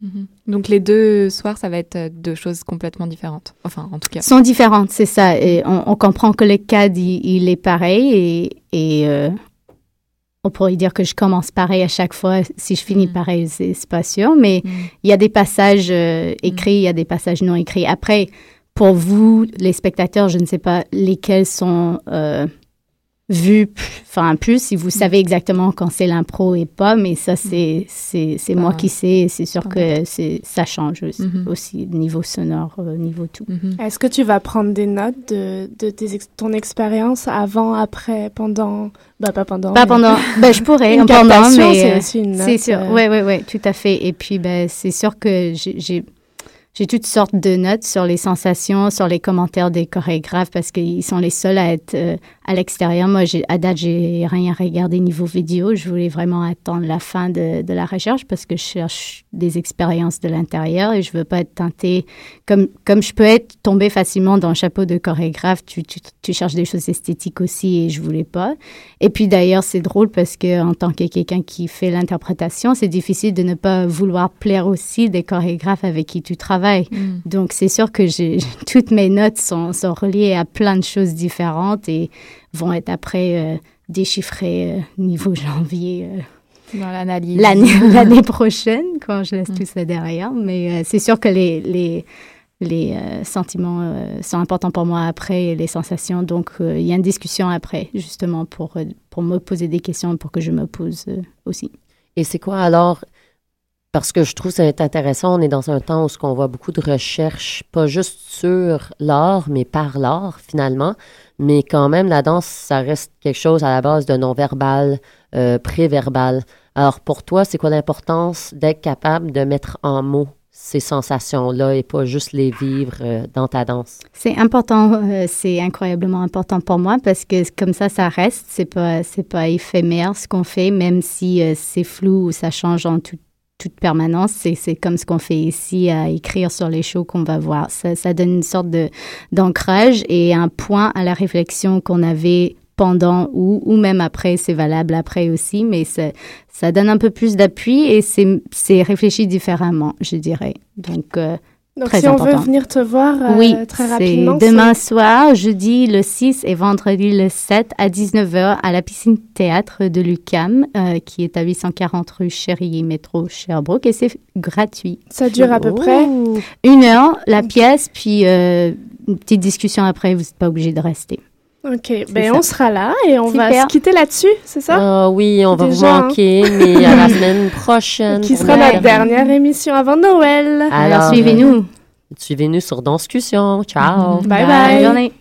S12: Mhm. Donc les deux soirs, ça va être euh, deux choses complètement différentes. Enfin, en tout cas.
S5: sont différentes, c'est ça. Et on, on comprend que le cadre, il, il est pareil et, et euh, on pourrait dire que je commence pareil à chaque fois. Si je finis pareil, c'est pas sûr. Mais il y a des passages euh, écrits, il y a des passages non écrits. Après, pour vous, les spectateurs, je ne sais pas lesquels sont euh, vus, enfin plus, si vous savez exactement quand c'est l'impro et pas, mais ça, c'est c'est c'est moi qui sais. et C'est sûr que c'est ça change aussi,
S4: Mhm.
S5: aussi niveau sonore, euh, niveau tout.
S4: Est-ce que tu vas prendre des notes de, de tes ton expérience avant, après, pendant Bah, pas pendant.
S5: Pas
S4: mais-
S5: pendant. [LAUGHS] Ben, je pourrais,
S4: Une
S5: en pendant, mais.
S4: c'est
S5: euh,
S4: aussi une
S5: C'est
S4: note,
S5: sûr.
S4: euh,
S5: Oui, oui, oui, tout à fait. Et puis, ben, c'est sûr que j'ai- j'ai. J'ai toutes sortes de notes sur les sensations, sur les commentaires des chorégraphes parce qu'ils sont les seuls à être euh, à l'extérieur. Moi, à date, j'ai rien regardé niveau vidéo. Je voulais vraiment attendre la fin de, de la recherche parce que je cherche des expériences de l'intérieur et je veux pas être teintée comme comme je peux être tombée facilement dans le chapeau de chorégraphe. Tu, tu, tu cherches des choses esthétiques aussi et je voulais pas. Et puis d'ailleurs, c'est drôle parce que en tant que quelqu'un qui fait l'interprétation, c'est difficile de ne pas vouloir plaire aussi des chorégraphes avec qui tu travailles.
S12: Mm.
S5: Donc c'est sûr que j'ai [LAUGHS] toutes mes notes sont, sont reliées à plein de choses différentes et vont être après euh, déchiffrées euh, niveau janvier. euh,
S12: Dans l'analyse.
S5: L'année, [LAUGHS] l'année prochaine, quand je laisse tout ça derrière. Mais euh, c'est sûr que les, les, les euh, sentiments euh, sont importants pour moi après, et les sensations. Donc, euh, il y a une discussion après, justement, pour, pour me poser des questions et pour que je me pose euh, aussi.
S6: Et c'est quoi alors? Parce que je trouve c'est intéressant, on est dans un temps où qu'on voit beaucoup de recherches, pas juste sur l'art, mais par l'art finalement. Mais quand même, la danse, ça reste quelque chose à la base de non-verbal, euh, pré-verbal. Alors pour toi, c'est quoi l'importance d'être capable de mettre en mots ces sensations-là et pas juste les vivre euh, dans ta danse?
S5: C'est important, euh, c'est incroyablement important pour moi parce que comme ça, ça reste. C'est pas, pas éphémère ce qu'on fait, même si c'est flou ou ça change en tout- toute permanence. C'est, comme ce qu'on fait ici à écrire sur les shows qu'on va voir. Ça, donne une sorte d'ancrage et un point à la réflexion qu'on avait pendant ou, ou même après, c'est valable après aussi, mais ça, ça donne un peu plus d'appui et c'est réfléchi différemment, je dirais. Donc, euh,
S4: Donc,
S5: très
S4: si on
S5: important.
S4: veut venir te voir euh,
S5: oui,
S4: très
S5: c'est
S4: rapidement.
S5: demain soir, jeudi le 6 et vendredi le 7 à 19h à la piscine théâtre de l'UCAM, euh, qui est à 840 rue Chéri, métro Sherbrooke, et c'est gratuit.
S4: Ça dure à peu
S5: Oh.
S4: près
S5: Une heure, la pièce, puis euh, une petite discussion après, vous n'êtes pas obligé de rester.
S4: Ok, ben on sera là et on va se quitter là-dessus, c'est ça?
S6: Ah oui, on va vous
S4: hein.
S6: manquer, mais à la [LAUGHS] semaine prochaine.
S4: Qui sera
S6: la
S4: notre dernière émission avant Noël.
S6: Alors,
S5: suivez-nous.
S6: euh, Suivez-nous sur Danscussion. Ciao.
S4: Bye bye.
S5: Bonne journée.